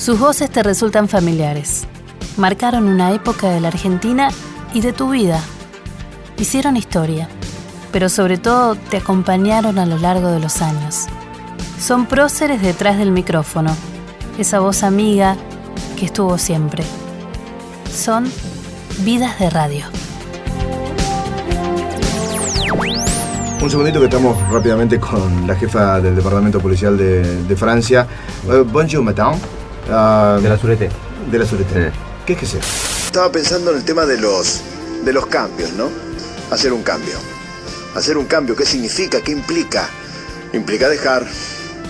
Sus voces te resultan familiares. Marcaron una época de la Argentina y de tu vida. Hicieron historia, pero sobre todo te acompañaron a lo largo de los años. Son próceres detrás del micrófono, esa voz amiga que estuvo siempre. Son vidas de radio. Un segundito que estamos rápidamente con la jefa del Departamento Policial de, Francia. Eh, bonjour, madame. Ah, De la Surete. de la Surete. Sí. ¿Qué es que sea? Estaba pensando en el tema de los, de los cambios, ¿no? Hacer un cambio. Hacer un cambio, ¿qué significa? ¿Qué implica? Implica dejar,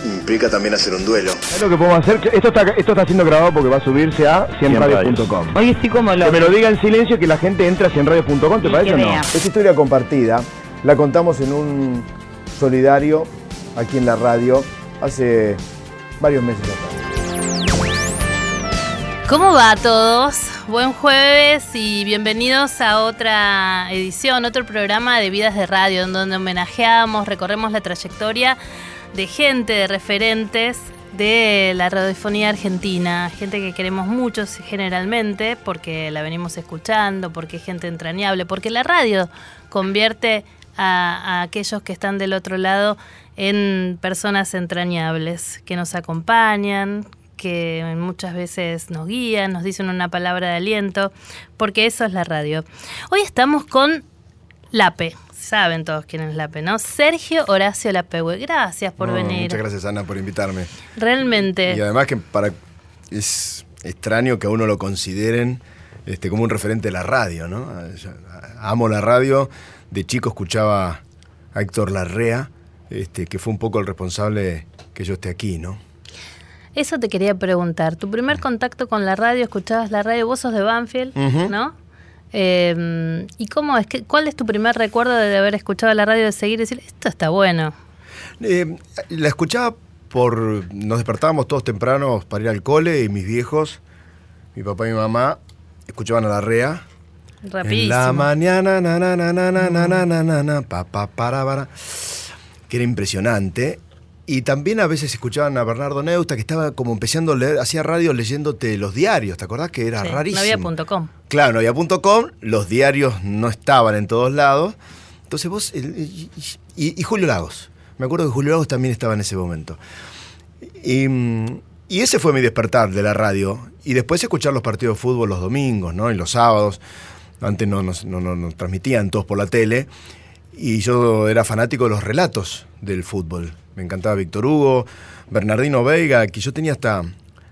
implica también hacer un duelo. Es lo que podemos hacer. Esto está, esto está siendo grabado porque va a subirse a 100radios.com. Hoy estoy como Que loco. me lo diga en silencio que la gente entre a 100radios.com, ¿te Y parece que o no? vea. Esta historia compartida la contamos en un solidario aquí en la radio hace varios meses atrás. ¿Cómo va a todos? Buen jueves y bienvenidos a otra edición, otro programa de Vidas de Radio, en donde homenajeamos, recorremos la trayectoria de gente, de referentes de la radiofonía argentina, gente que queremos mucho generalmente, porque la venimos escuchando, porque es gente entrañable, porque la radio convierte a, a aquellos que están del otro lado en personas entrañables, que nos acompañan, que muchas veces nos guían, nos dicen una palabra de aliento, porque eso es la radio. Hoy estamos con Lape, saben todos quién es Lape, ¿no? Sergio Horacio Lapehue, gracias por No, venir. Muchas gracias, Ana, por invitarme. Realmente. Y además que para es extraño que a uno lo consideren este, como un referente de la radio, ¿no? Yo amo la radio. De chico escuchaba a Héctor Larrea, este, que fue un poco el responsable que yo esté aquí, ¿no? Eso te quería preguntar. Tu primer contacto con la radio, escuchabas la radio, vos sos de Banfield. ¿no? Eh, ¿Y cómo es que, cuál es tu primer recuerdo de haber escuchado la radio, de seguir y decir, esto está bueno? Eh, la escuchaba por. Nos despertábamos todos tempranos para ir al cole y mis viejos, mi papá y mi mamá, escuchaban a la REA. Rapidísimo. En la mañana, na, na, na, na, na, na, na, na, na, na, pa, pa, para, para, que era impresionante. Y también a veces escuchaban a Bernardo Neusta, que estaba como empezando a leer, hacía radio leyéndote los diarios, ¿te acordás? Que era Sí, rarísimo. No había punto com. Claro, no había punto com, los diarios no estaban en todos lados. Entonces vos. Y, y- y Julio Lagos. Me acuerdo que Julio Lagos también estaba en ese momento. Y, y ese fue mi despertar de la radio. Y después escuchar los partidos de fútbol los domingos, ¿no? Y los sábados. Antes no nos, no- no- nos transmitían todos por la tele. Y yo era fanático de los relatos del fútbol. Me encantaba Víctor Hugo, Bernardino Veiga, que yo tenía hasta.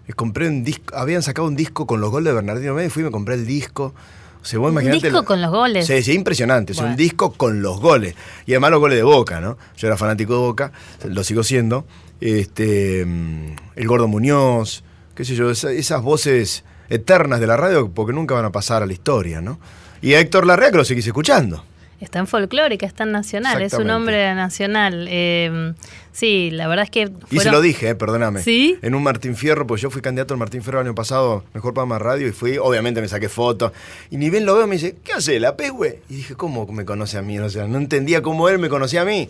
eh, Compré un disco, habían sacado un disco con los goles de Bernardino Veiga y fui y me compré el disco. O sea, vos ¿Un disco la- con los goles? Sí, sí, impresionante. Es un disco con los goles. Y además los goles de Boca, ¿no? Yo era fanático de Boca, lo sigo siendo. Este, mm, el Gordo Muñoz, qué sé yo, esa- esas voces eternas de la radio porque nunca van a pasar a la historia, ¿no? Y a Héctor Larrea que lo seguís escuchando. Está en folclórica, está en nacional, es un hombre nacional. Eh, sí, la verdad es que. Y se lo dije, eh, perdóname. ¿Sí? En un Martín Fierro, pues yo fui candidato al Martín Fierro el año pasado, mejor programa de radio, y fui, obviamente me saqué fotos. Y ni bien lo veo, me dice, ¿qué hace la pez, güey? Y dije, ¿cómo me conoce a mí? O sea, no entendía cómo él me conocía a mí.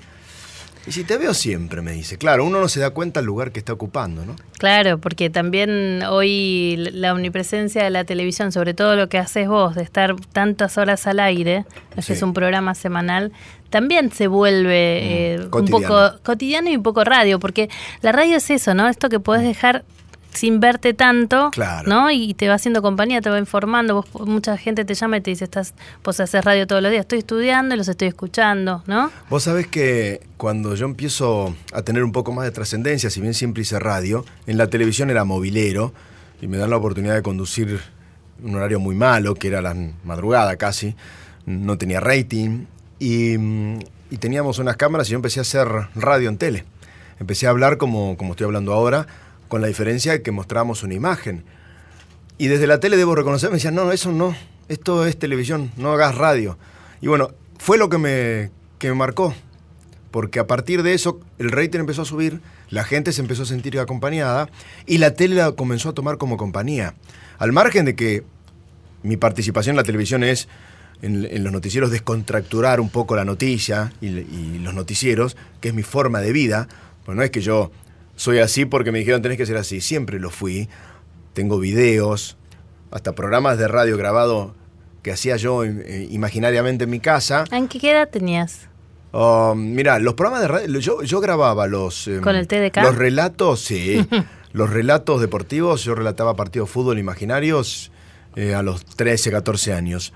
Y si te veo siempre, me dice. Claro, uno no se da cuenta del lugar que está ocupando, ¿no? Claro, porque también hoy la omnipresencia de la televisión, sobre todo lo que haces vos, de estar tantas horas al aire, Sí. es un programa semanal, también se vuelve eh, un poco cotidiano y un poco radio, porque la radio es eso, ¿no? Esto que podés dejar sin verte tanto, Claro. ¿no? Y te va haciendo compañía, te va informando, vos, mucha gente te llama y te dice, estás, vos haces radio todos los días, estoy estudiando y los estoy escuchando, ¿no? Vos sabés que cuando yo empiezo a tener un poco más de trascendencia, si bien siempre hice radio, en la televisión era movilero y me dan la oportunidad de conducir un horario muy malo, que era la madrugada casi, no tenía rating y, y teníamos unas cámaras y yo empecé a hacer radio en tele. Empecé a hablar como, como estoy hablando ahora, con la diferencia de que mostrábamos una imagen. Y desde la tele debo reconocer, me decían, no, eso no, esto es televisión, no hagas radio. Y bueno, fue lo que me, que me marcó, porque a partir de eso el rating empezó a subir, la gente se empezó a sentir acompañada y la tele la comenzó a tomar como compañía. Al margen de que mi participación en la televisión es en, en los noticieros descontracturar un poco la noticia y, y los noticieros, que es mi forma de vida, pues no es que yo soy así porque me dijeron tenés que ser así, siempre lo fui, tengo videos, hasta programas de radio grabado que hacía yo eh, imaginariamente en mi casa. ¿En qué edad tenías? Oh, mira, los programas de radio, yo, yo grababa los... Em, ¿Con el TDK? Los relatos, sí. los relatos deportivos, yo relataba partidos de fútbol imaginarios eh, a los 13, 14 años.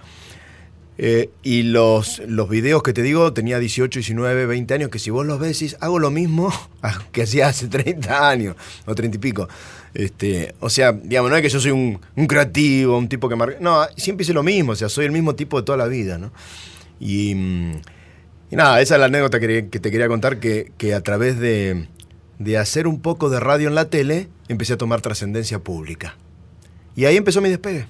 Eh, y los, los videos que te digo, tenía 18, 19, 20 años, que si vos los ves, hago lo mismo que hacía hace 30 años, o 30 y pico. Este, o sea, digamos, no es que yo soy un, creativo, un tipo que marca. No, siempre hice lo mismo, o sea, soy el mismo tipo de toda la vida, ¿no? Y, mm, nada, esa es la anécdota que, te quería contar, que, que a través de, de hacer un poco de radio en la tele, empecé a tomar trascendencia pública. Y ahí empezó mi despegue.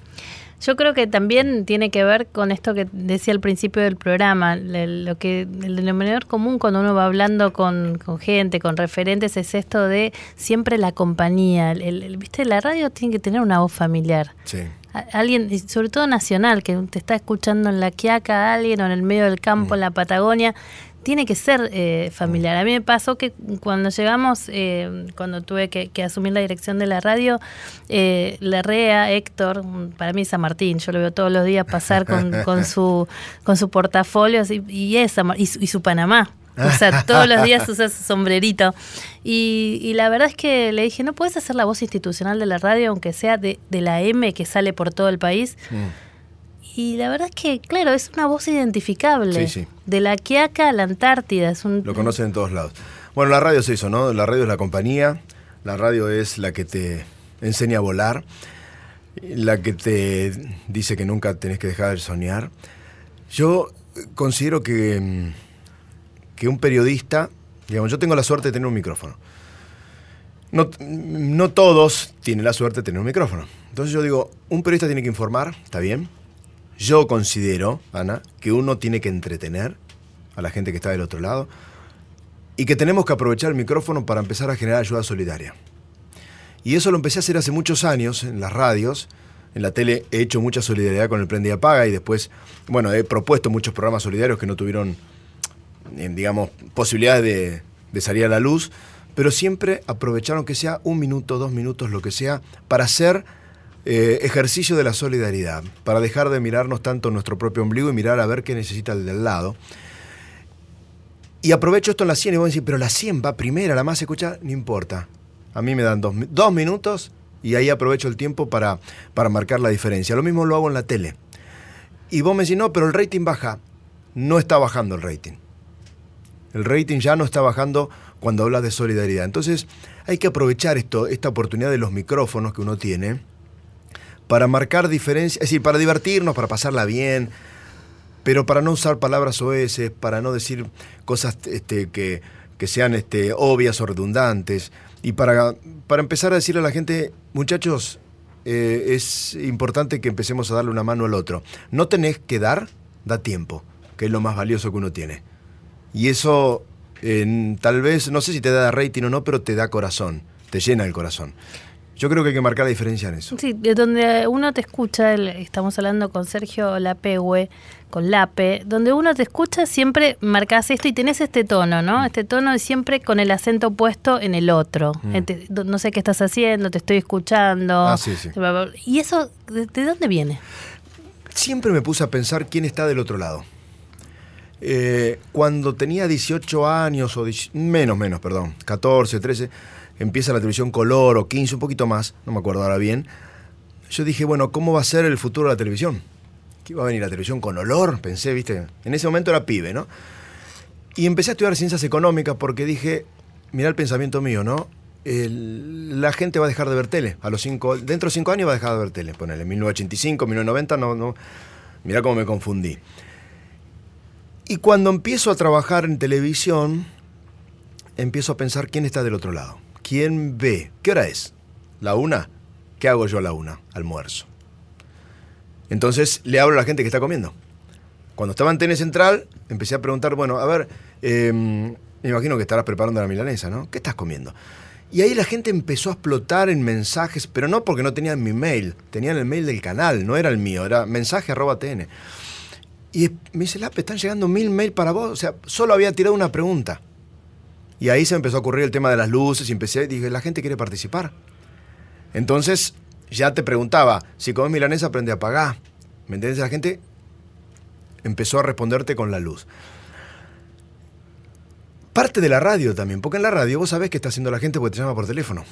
Yo creo que también tiene que ver con esto que decía al principio del programa, lo que el denominador común cuando uno va hablando con, gente, con referentes, es esto de siempre la compañía. El, Viste, la radio tiene que tener una voz familiar. Sí. Alguien, sobre todo nacional, que te está escuchando en la Quiaca, alguien o en el medio del campo, mm. en la Patagonia, tiene que ser eh, familiar. A mí me pasó que cuando llegamos, eh, cuando tuve que, asumir la dirección de la radio, eh, Rea, Héctor, para mí es San Martín, yo lo veo todos los días pasar con, su con su portafolio y, y, y, su, Panamá. O sea, todos los días usa su sombrerito. Y, la verdad es que le dije, ¿no puedes hacer la voz institucional de la radio, aunque sea de, la M que sale por todo el país? Mm. Y la verdad es que, claro, es una voz identificable. De la Quiaca a la Antártida. Es un... Lo conocen en todos lados. Bueno, la radio es eso, ¿no? La radio es la compañía, la radio es la que te enseña a volar, la que te dice que nunca tenés que dejar de soñar. Yo considero que, mm, que un periodista, digamos, yo tengo la suerte de tener un micrófono. No, no todos tienen la suerte de tener un micrófono. Entonces yo digo, un periodista tiene que informar, está bien, yo considero, Ana, que uno tiene que entretener a la gente que está del otro lado y que tenemos que aprovechar el micrófono para empezar a generar ayuda solidaria. Y eso lo empecé a hacer hace muchos años en las radios. En la tele he hecho mucha solidaridad con el Prende y Apaga y después, bueno, he propuesto muchos programas solidarios que no tuvieron, eh, digamos, posibilidades de, de salir a la luz, pero siempre aprovecharon que sea un minuto, dos minutos, lo que sea, para hacer eh, ejercicio de la solidaridad, para dejar de mirarnos tanto nuestro propio ombligo y mirar a ver qué necesita el del lado. Y aprovecho esto en la 100 y voy a decir, pero la 100 va primera, la más escuchada, no importa. A mí me dan dos, dos minutos y ahí aprovecho el tiempo para, para marcar la diferencia. Lo mismo lo hago en la tele. Y vos me decís, no, pero el rating baja. No está bajando el rating. El rating ya no está bajando cuando hablas de solidaridad. Entonces hay que aprovechar esto, esta oportunidad de los micrófonos que uno tiene para marcar diferencias, es decir, para divertirnos, para pasarla bien, pero para no usar palabras oeces, para no decir cosas este, que, sean este, obvias o redundantes, y para, para empezar a decirle a la gente, muchachos, eh, es importante que empecemos a darle una mano al otro. No tenés que dar, da tiempo, que es lo más valioso que uno tiene. Y eso tal vez, no sé si te da rating o no, pero te da corazón, te llena el corazón. Yo creo que hay que marcar la diferencia en eso. Sí, de donde uno te escucha, estamos hablando con Sergio Lapehue, con Lape, donde uno te escucha siempre marcas esto y tenés este tono, ¿no? Mm. Este tono siempre con el acento puesto en el otro. Mm. no sé qué estás haciendo, te estoy escuchando. Ah, sí, sí. ¿Y eso de, dónde viene? Siempre me puse a pensar quién está del otro lado. Eh, cuando tenía 18 años, o menos, menos, perdón, 14, 13 empieza la televisión color o 15, un poquito más, no me acuerdo ahora bien, yo dije, bueno, ¿cómo va a ser el futuro de la televisión? ¿Qué va a venir la televisión con olor? Pensé, viste, en ese momento era pibe, ¿no? Y empecé a estudiar ciencias económicas porque dije, mira el pensamiento mío, ¿no? la gente va a dejar de ver tele. A los cinco, dentro de cinco años va a dejar de ver tele. Ponele, 1985, 1990, no, no. Mira cómo me confundí. Y cuando empiezo a trabajar en televisión, empiezo a pensar quién está del otro lado. ¿Quién ve? ¿Qué hora es? ¿La una? ¿Qué hago yo a la una? Almuerzo. Entonces le hablo a la gente que está comiendo. Cuando estaba en Tene Central, empecé a preguntar, bueno, a ver, em, me imagino que estarás preparando la milanesa, ¿no? ¿Qué estás comiendo? Y ahí la gente empezó a explotar en mensajes, pero no porque no tenían mi mail, tenían el mail del canal, no era el mío, era mensaje arroba TN. Y me dice, Lape, están llegando mil mails para vos. O sea, solo había tirado una pregunta. Y ahí se empezó a ocurrir el tema de las luces y empecé, dije, la gente quiere participar. Entonces ya te preguntaba, si comes milanesa, aprende a pagar. ¿Me entiendes? La gente empezó a responderte con la luz. Parte de la radio también, porque en la radio vos sabés qué está haciendo la gente porque te llama por teléfono.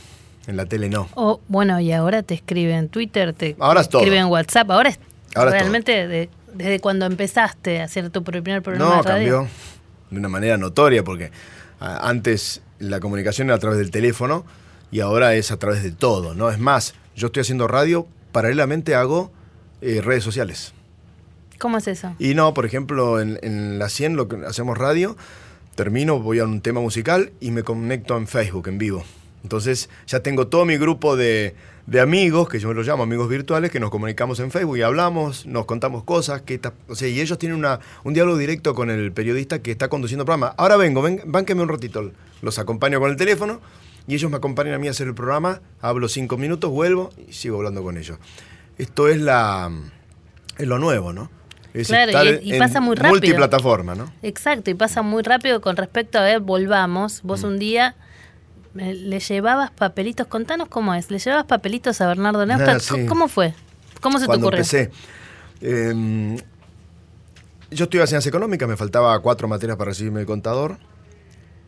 En la tele no. O, bueno, y ahora te escribe en Twitter, te Ahora es todo. escribe en WhatsApp. Ahora es Ahora es realmente de- desde cuando empezaste a hacer tu primer programa No, de radio. cambió de una manera notoria porque antes la comunicación era a través del teléfono y ahora es a través de todo, ¿no? Es más, yo estoy haciendo radio, paralelamente hago eh, redes sociales. ¿Cómo es eso? Y no, por ejemplo, en, en la 100 lo que hacemos radio, termino, voy a un tema musical y me conecto en Facebook en vivo. Entonces ya tengo todo mi grupo de, de amigos, que yo me los llamo amigos virtuales, que nos comunicamos en Facebook y hablamos, nos contamos cosas, que ta- o sea, y ellos tienen una, un diálogo directo con el periodista que está conduciendo el programa. Ahora vengo, ven, bánqueme un ratito, los acompaño con el teléfono y ellos me acompañan a mí a hacer el programa, hablo cinco minutos, vuelvo y sigo hablando con ellos. Esto es la es lo nuevo, ¿no? Es Claro, estar y- pasa muy rápido. Multiplataforma, ¿no? Exacto, y pasa muy rápido con respecto a ver, volvamos. Mm. Vos un día le llevabas papelitos, contanos cómo es, le llevabas papelitos a Bernardo Neustadt. Ah, sí. ¿Cómo- ¿Cómo fue? ¿Cómo se Cuando te ocurrió? empecé. eh, yo estudiaba ciencias económicas, me faltaba cuatro materias para recibirme de contador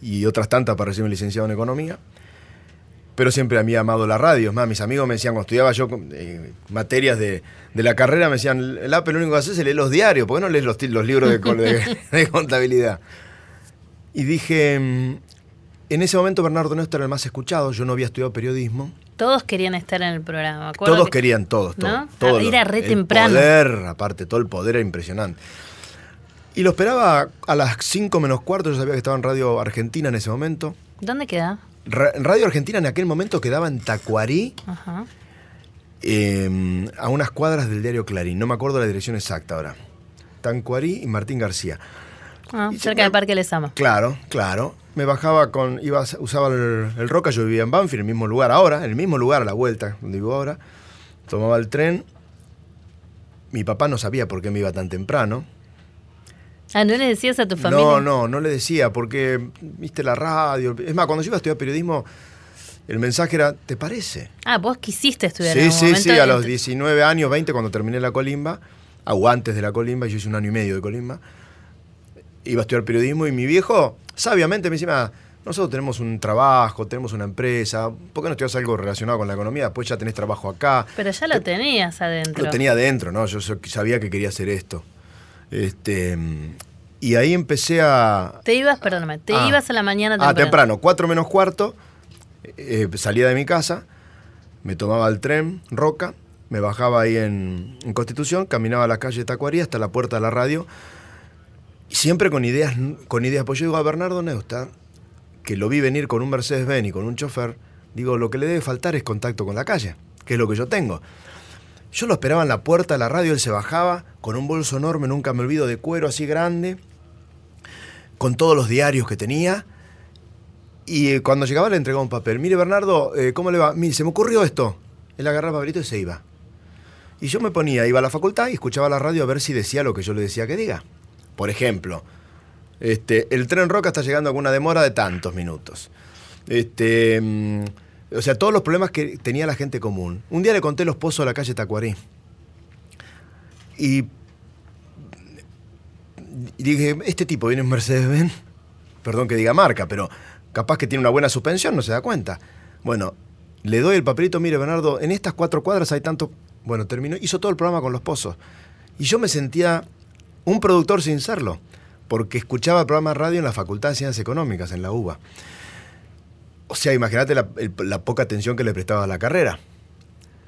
y otras tantas para recibirme licenciado en economía. Pero siempre había amado la radio. Es más, mis amigos me decían, cuando estudiaba yo eh, materias de, de la carrera, me decían, el APE lo único que haces es leer los diarios, ¿por qué no lees los, libros de, co- de- de contabilidad? Y dije, mm, en ese momento Bernardo Néstor era el más escuchado, yo no había estudiado periodismo. Todos querían estar en el programa. acuerdo Todos que- querían, todos, todos. ¿No? todos Ah, era re el temprano. poder, aparte, todo el poder era impresionante. Y lo esperaba a las 5 menos cuarto, yo sabía que estaba en Radio Argentina en ese momento. ¿Dónde queda? Ra- Radio Argentina en aquel momento quedaba en Tacuarí, Ajá. eh, a unas cuadras del diario Clarín. No me acuerdo la dirección exacta ahora. Tacuarí y Martín García. Ah, Y cerca del Parque Lesama. Claro, claro. Me bajaba con. Iba, usaba el, el Roca, yo vivía en Banfield, en el mismo lugar ahora, en el mismo lugar a la vuelta, donde vivo ahora. Tomaba el tren. Mi papá no sabía por qué me iba tan temprano. Ah, ¿no le decías a tu familia? No, no, no le decía, porque viste la radio. Es más, cuando yo iba a estudiar periodismo, el mensaje era: ¿te parece? Ah, vos quisiste estudiar en Sí, algún sí, momento sí, a los te- 19 años, 20, cuando terminé la colimba, o antes de la colimba, yo hice un año y medio de colimba, iba a estudiar periodismo y mi viejo, sabiamente, me decía, "Ah, nosotros tenemos un trabajo, tenemos una empresa, ¿por qué no estudias algo relacionado con la economía? Después ya tenés trabajo acá. Pero ya lo tenías adentro. Lo tenía adentro, ¿no? Yo sabía que quería hacer esto. Este, y ahí empecé a, Te ibas, perdóname, te Ah. ibas a la mañana Ah, temprano. temprano, 4 menos cuarto, eh, salía de mi casa, me tomaba el tren, Roca, me bajaba ahí en, en Constitución, caminaba a la calle Tacuarí hasta la puerta de la radio, siempre con ideas, con ideas, pues yo digo a Bernardo Neustadt, que lo vi venir con un Mercedes-Benz y con un chofer, digo, lo que le debe faltar es contacto con la calle, que es lo que yo tengo. Yo lo esperaba en la puerta de la radio, él se bajaba con un bolso enorme, nunca me olvido, de cuero así grande, con todos los diarios que tenía, y eh, cuando llegaba le entregaba un papel. Mire, Bernardo, eh, ¿cómo le va? Mire, se me ocurrió esto. Él agarraba el papelito y se iba. Y yo me ponía, iba a la facultad y escuchaba la radio a ver si decía lo que yo le decía que diga. Por ejemplo, este, el tren Roca está llegando con una demora de tantos minutos. Este, mm, o sea, todos los problemas que tenía la gente común. Un día le conté los pozos de la calle Tacuarí. Y y dije, este tipo viene en Mercedes-Benz, perdón que diga marca, pero capaz que tiene una buena suspensión, no se da cuenta. Bueno, le doy el papelito, mire Bernardo, en estas cuatro cuadras hay tanto... Bueno, terminó, hizo todo el programa con los pozos. Y yo me sentía un productor sin serlo, porque escuchaba el programa de radio en la Facultad de Ciencias Económicas, en la UBA. O sea, imagínate la, poca atención que le prestaba a la carrera.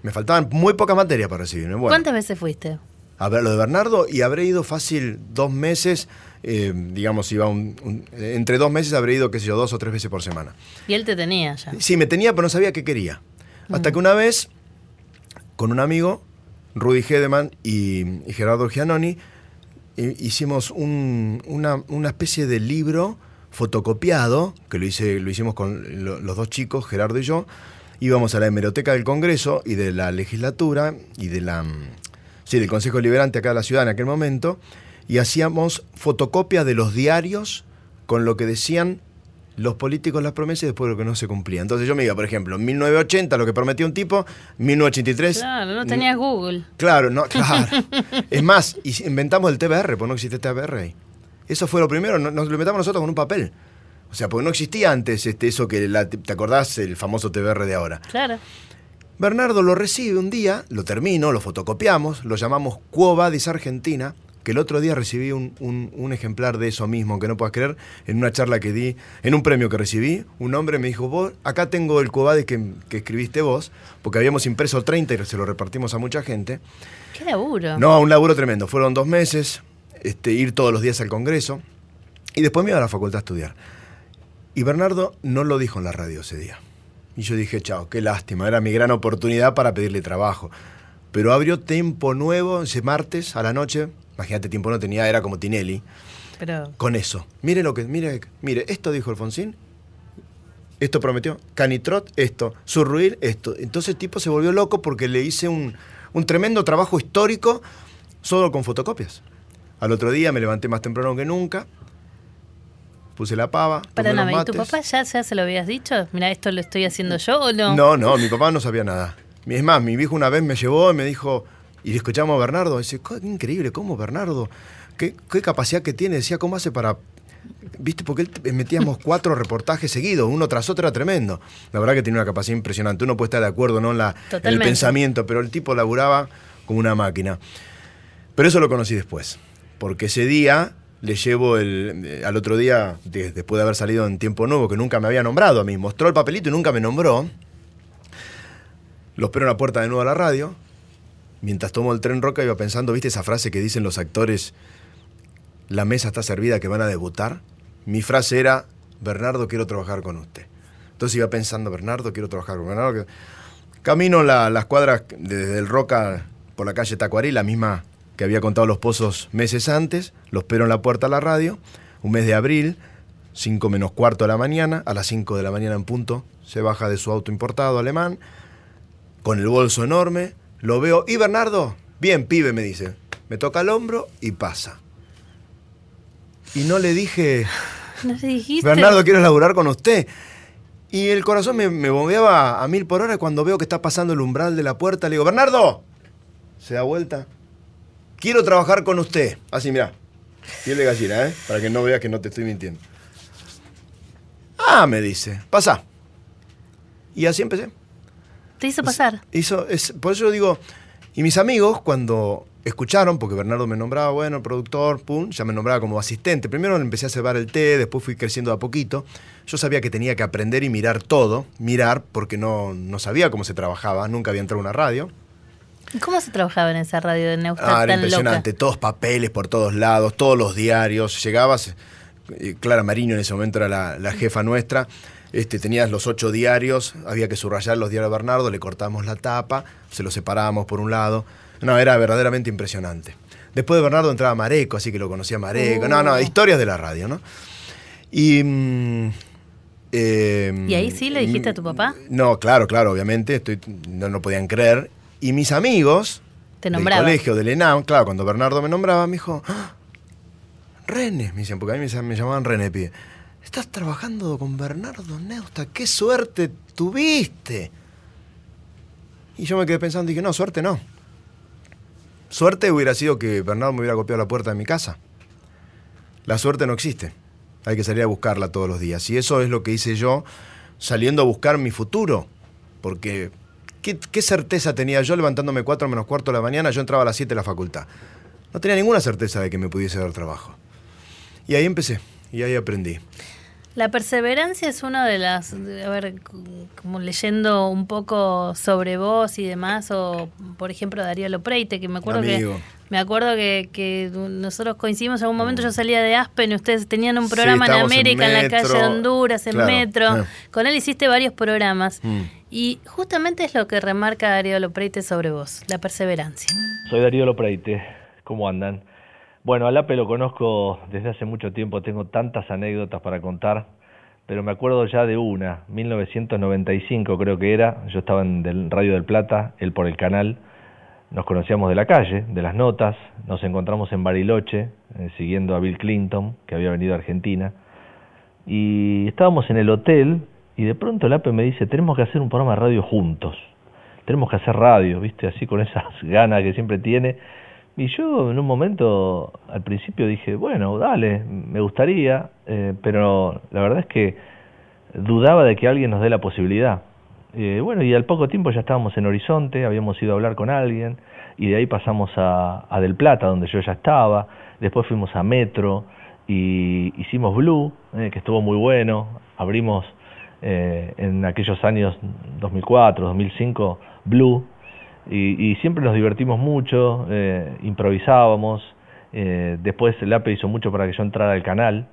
Me faltaban muy pocas materias para recibirme. Bueno, ¿Cuántas veces fuiste? a ver lo de Bernardo y habré ido fácil dos meses, eh, digamos, iba un- un- entre dos meses habré ido, qué sé yo, dos o tres veces por semana. Y él te tenía ya. Sí, me tenía, pero no sabía qué quería. Hasta que una vez, con un amigo, Rudy Hedeman y, y Gerardo Giannoni, hicimos un- una, especie de libro fotocopiado, que lo, hice, lo hicimos con lo- los dos chicos, Gerardo y yo. Íbamos a la hemeroteca del Congreso y de la legislatura y de la, mm, sí, del Consejo Liberante acá de la ciudad en aquel momento, y hacíamos fotocopias de los diarios con lo que decían los políticos las promesas y después lo que no se cumplía. Entonces yo me iba, por ejemplo, en 1980 lo que prometió un tipo, 1983... Claro, no tenías Google. Claro, no, claro. es más, inventamos el TBR, pues no existe TBR ahí. Eso fue lo primero, nos lo inventamos nosotros con un papel. O sea, porque no existía antes este, eso que te acordás, el famoso TBR de ahora. Claro. Bernardo lo recibe un día, lo termino, lo fotocopiamos, lo llamamos Quo Vadis Argentina, que el otro día recibí un, ejemplar de eso mismo, que no puedas creer, en una charla que di, en un premio que recibí, un hombre me dijo, vos, acá tengo el Quo Vadis que, escribiste vos, porque habíamos impreso 30 y se lo repartimos a mucha gente. ¡Qué laburo! No, un laburo tremendo. Fueron dos meses, este, ir todos los días al Congreso, y después me iba a la facultad a estudiar. Y Bernardo no lo dijo en la radio ese día. Y yo dije, chao, qué lástima, era mi gran oportunidad para pedirle trabajo. Pero abrió Tiempo Nuevo ese martes a la noche, imagínate, Tiempo No tenía, era como Tinelli, Pero... con eso. Mire lo que, mire, mire, esto dijo Alfonsín, esto prometió, Canitrot, esto, Surruir, esto. Entonces el tipo se volvió loco porque le hice un, un tremendo trabajo histórico solo con fotocopias. Al otro día me levanté más temprano que nunca, puse la pava. Perdóname, ¿y tu papá ya, ya se lo habías dicho? Mira, ¿esto lo estoy haciendo yo o no? No, no, mi papá no sabía nada. Es más, mi viejo una vez me llevó y me dijo, y le escuchamos a Bernardo, dice, increíble, ¿cómo Bernardo? ¿Qué, ¿Qué, capacidad que tiene? Decía, ¿cómo hace para...? ¿Viste? Porque él metíamos cuatro reportajes seguidos, uno tras otro era tremendo. La verdad que tiene una capacidad impresionante. Uno puede estar de acuerdo ¿no? en, la, en el pensamiento, pero el tipo laburaba como una máquina. Pero eso lo conocí después, porque ese día le llevo el, eh, al otro día, después de haber salido en Tiempo Nuevo, que nunca me había nombrado a mí, mostró el papelito y nunca me nombró. Lo espero en la puerta de nuevo a la radio. Mientras tomo el tren roca iba pensando, ¿viste esa frase que dicen los actores? La mesa está servida que van a debutar. Mi frase era, Bernardo, quiero trabajar con usted. Entonces iba pensando, Bernardo, quiero trabajar con Bernardo. Camino las cuadras desde el Roca por la calle Tacuarí, la misma que había contado los pozos meses antes, lo espero en la puerta a la radio, un mes de abril, 5 menos cuarto de la mañana, a las 5 de la mañana en punto, se baja de su auto importado alemán, con el bolso enorme, lo veo, ¿y Bernardo? Bien, pibe, me dice. Me toca el hombro y pasa. Y no le dije, ¿No le dijiste? Bernardo, quiero laburar con usted. Y el corazón me, me bombeaba a mil por hora cuando veo que está pasando el umbral de la puerta, le digo, Bernardo, se da vuelta, quiero trabajar con usted. Así, mira, piel de gallina, ¿eh? Para que no veas que no te estoy mintiendo. Ah, me dice, pasa. Y así empecé. Te hizo pasar. Hizo, es, por eso digo, y mis amigos cuando escucharon, porque Bernardo me nombraba, bueno, productor, pum, ya me nombraba como asistente. Primero empecé a cebar el té, después fui creciendo a poquito. Yo sabía que tenía que aprender y mirar todo, mirar, porque no, no sabía cómo se trabajaba, nunca había entrado a una radio. ¿Cómo se trabajaba en esa radio de Neustadt ah, era impresionante, todos papeles por todos lados, todos los diarios. Llegabas, eh, Clara Mariño en ese momento era la, jefa nuestra, este, tenías los ocho diarios, había que subrayar los diarios de Bernardo, le cortamos la tapa, se los separábamos por un lado. No, era verdaderamente impresionante. Después de Bernardo entraba Mareco, así que lo conocía Mareco. No, no, oh. historias de la radio, ¿no? Y... Mm, ¿Y ahí sí le dijiste a tu papá? No, claro, claro, obviamente. Estoy, no lo podían creer. Y mis amigos Te del colegio del ENAM, claro, cuando Bernardo me nombraba, me dijo, ¡Ah! René, me decían, porque a mí me, llamaban René, pie. Estás trabajando con Bernardo Neusta, qué suerte tuviste. Y yo me quedé pensando, dije, no, suerte no. Suerte hubiera sido que Bernardo me hubiera copiado la puerta de mi casa. La suerte no existe. Hay que salir a buscarla todos los días. Y eso es lo que hice yo saliendo a buscar mi futuro. Porque ¿Qué, certeza tenía yo levantándome 4 menos cuarto de la mañana? Yo entraba a las 7 de la facultad. No tenía ninguna certeza de que me pudiese dar trabajo. Y ahí empecé, y ahí aprendí. La perseverancia es una de las, a ver, como leyendo un poco sobre vos y demás, o por ejemplo Darío Lopreite, que me acuerdo que me acuerdo que, nosotros coincidimos en un momento, yo salía de Aspen y ustedes tenían un programa en América, en, la calle de Honduras, en Metro. Con él hiciste varios programas. Mm. Y justamente es lo que remarca Darío Lopreite sobre vos, la perseverancia. Soy Darío Lopreite, ¿cómo andan? Bueno, al APE lo conozco desde hace mucho tiempo, tengo tantas anécdotas para contar, pero me acuerdo ya de una, 1995 creo que era, yo estaba en el Radio del Plata, él por el canal, nos conocíamos de la calle, de las notas, nos encontramos en Bariloche, eh, siguiendo a Bill Clinton, que había venido a Argentina, Y estábamos en el hotel y de pronto el APE me dice, tenemos que hacer un programa de radio juntos. Tenemos que hacer radio, ¿viste? Así con esas ganas que siempre tiene. Y yo en un momento, al principio dije, bueno, dale, me gustaría, eh, pero la verdad es que dudaba de que alguien nos dé la posibilidad. Eh, bueno, y al poco tiempo ya estábamos en Horizonte, habíamos ido a hablar con alguien, y de ahí pasamos a, a Del Plata, donde yo ya estaba, después fuimos a Metro, y hicimos Blue, eh, que estuvo muy bueno, abrimos en aquellos años 2004, 2005, Blue, y, y siempre nos divertimos mucho, eh, improvisábamos, eh, después el APE hizo mucho para que yo entrara al canal,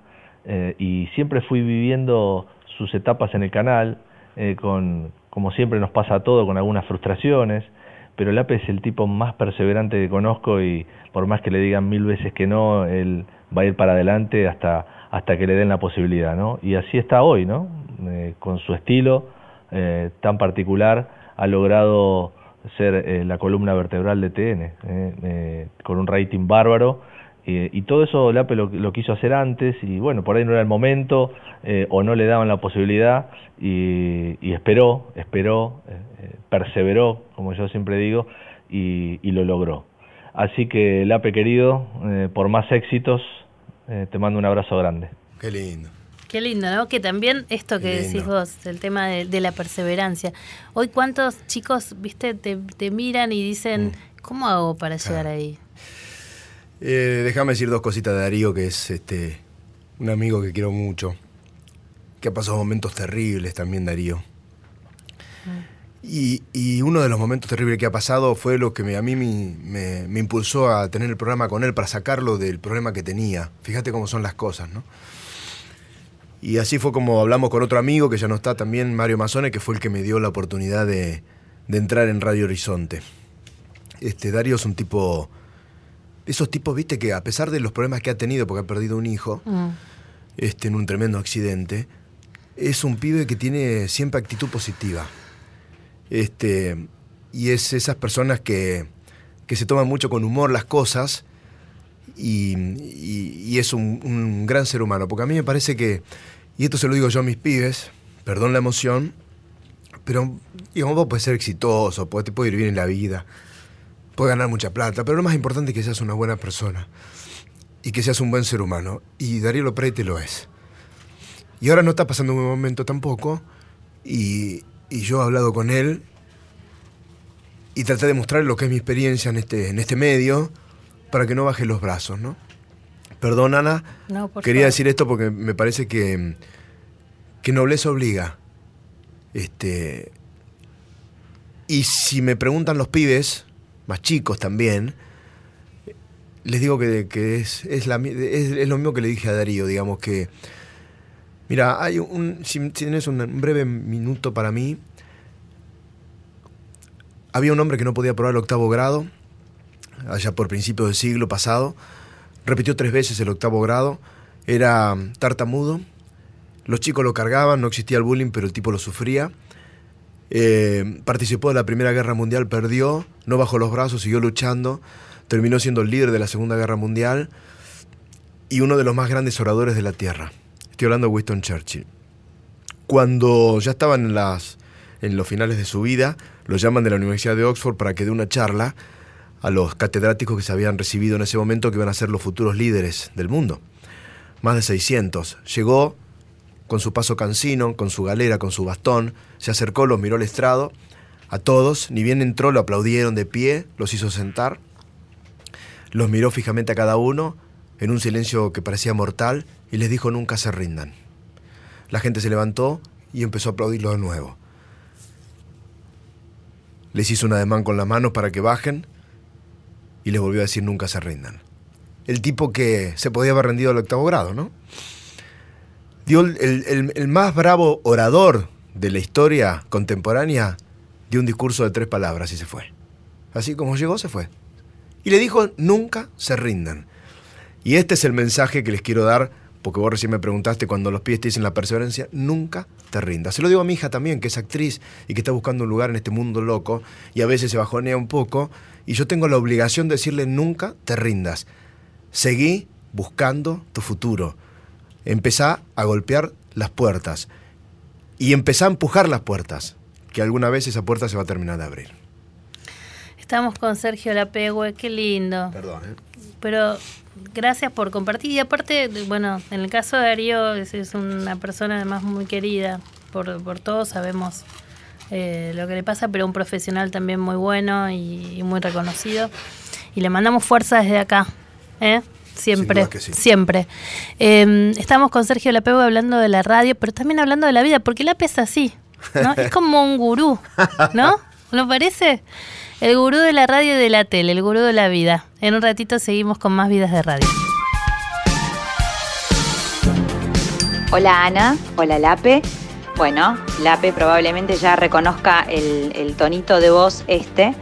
eh, y siempre fui viviendo sus etapas en el canal, eh, con, como siempre nos pasa todo, con algunas frustraciones, pero el APE es el tipo más perseverante que conozco y por más que le digan mil veces que no, él va a ir para adelante hasta, hasta que le den la posibilidad, ¿no? Y así está hoy, ¿no? Eh, con su estilo eh, tan particular, ha logrado ser eh, la columna vertebral de TN, eh, eh, con un rating bárbaro, y, todo eso Lape lo, quiso hacer antes, y bueno, por ahí no era el momento, o no le daban la posibilidad, y, y esperó, esperó, perseveró, como yo siempre digo, y, y lo logró. Así que, Lape querido, por más éxitos, te mando un abrazo grande. Qué lindo. Qué lindo, ¿no? Que también esto que decís vos, el tema de, de, la perseverancia. Hoy cuántos chicos, viste, te, te miran y dicen, mm. ¿cómo hago para llegar ah. ahí? Eh, déjame decir dos cositas de Darío, que es este un amigo que quiero mucho, que ha pasado momentos terribles también, Darío. Mm. Y, y, uno de los momentos terribles que ha pasado fue lo que me, a mí me, me, me, impulsó a tener el programa con él para sacarlo del problema que tenía. Fíjate cómo son las cosas, ¿no? Y así fue como hablamos con otro amigo que ya no está también, Mario Mazone, que fue el que me dio la oportunidad de, de entrar en Radio Horizonte. Este, Darío es un tipo, esos tipos, viste, que a pesar de los problemas que ha tenido, porque ha perdido un hijo, mm. este, en un tremendo accidente, es un pibe que tiene siempre actitud positiva. Este, y es esas personas que, que se toman mucho con humor las cosas y, es un, gran ser humano. Porque a mí me parece que, y esto se lo digo yo a mis pibes, perdón la emoción, pero digamos, vos puedes ser exitoso, te puede ir bien en la vida, puedes ganar mucha plata, pero lo más importante es que seas una buena persona y que seas un buen ser humano. Y Darío Loprete lo es. Y ahora no está pasando un buen momento tampoco, y, y yo he hablado con él y traté de mostrarle lo que es mi experiencia en este, en este medio para que no baje los brazos, ¿no? Perdón, Ana. No, Quería favor. decir esto porque me parece que, que nobleza obliga. Este, y si me preguntan los pibes, más chicos también, les digo que, que es, es, la, es, es, lo mismo que le dije a Darío, digamos que Mira, hay un, si, si tienes un breve minuto para mí, había un hombre que no podía probar el octavo grado, allá por principios del siglo pasado, repitió tres veces el octavo grado, era tartamudo, los chicos lo cargaban, no existía el bullying, pero el tipo lo sufría. Eh, participó de la Primera Guerra Mundial, perdió, no bajó los brazos, siguió luchando, terminó siendo el líder de la Segunda Guerra Mundial y uno de los más grandes oradores de la Tierra. Estoy hablando de Winston Churchill. Cuando ya estaban en, las, en los finales de su vida, lo llaman de la Universidad de Oxford para que dé una charla a los catedráticos que se habían recibido en ese momento que iban a ser los futuros líderes del mundo. Más de 600. Llegó con su paso cansino, con su galera, con su bastón, se acercó, los miró al estrado, a todos, ni bien entró, lo aplaudieron de pie, los hizo sentar, los miró fijamente a cada uno, en un silencio que parecía mortal, y les dijo nunca se rindan. La gente se levantó y empezó a aplaudirlo de nuevo. Les hizo un ademán con las manos para que bajen y les volvió a decir nunca se rindan. El tipo que se podía haber rendido al octavo grado, ¿no? Dio el, más bravo orador de la historia contemporánea, dio un discurso de tres palabras y se fue. Así como llegó, se fue. Y le dijo, nunca se rindan. Y este es el mensaje que les quiero dar porque vos recién me preguntaste cuando los pies te dicen la perseverancia, nunca te rindas. Se lo digo a mi hija también, que es actriz y que está buscando un lugar en este mundo loco y a veces se bajonea un poco, y yo tengo la obligación de decirle, nunca te rindas. Seguí buscando tu futuro. Empezá a golpear las puertas y empezá a empujar las puertas, que alguna vez esa puerta se va a terminar de abrir. Estamos con Sergio Lapegue, qué lindo. Perdón, ¿eh? Pero gracias por compartir. Y aparte, bueno, en el caso de Darío es, es una persona además muy querida por, por todos, sabemos eh, lo que le pasa, pero un profesional también muy bueno y, y muy reconocido. Y le mandamos fuerza desde acá. ¿eh? Siempre, sí. siempre. Eh, estamos con Sergio Lapego hablando de la radio, pero también hablando de la vida, porque Lape es así, ¿no? Es como un gurú, ¿no? ¿No parece? El gurú de la radio y de la tele, el gurú de la vida. En un ratito seguimos con más vidas de radio. Hola Ana, hola Lape. Bueno, Lape probablemente ya reconozca el, tonito de voz este.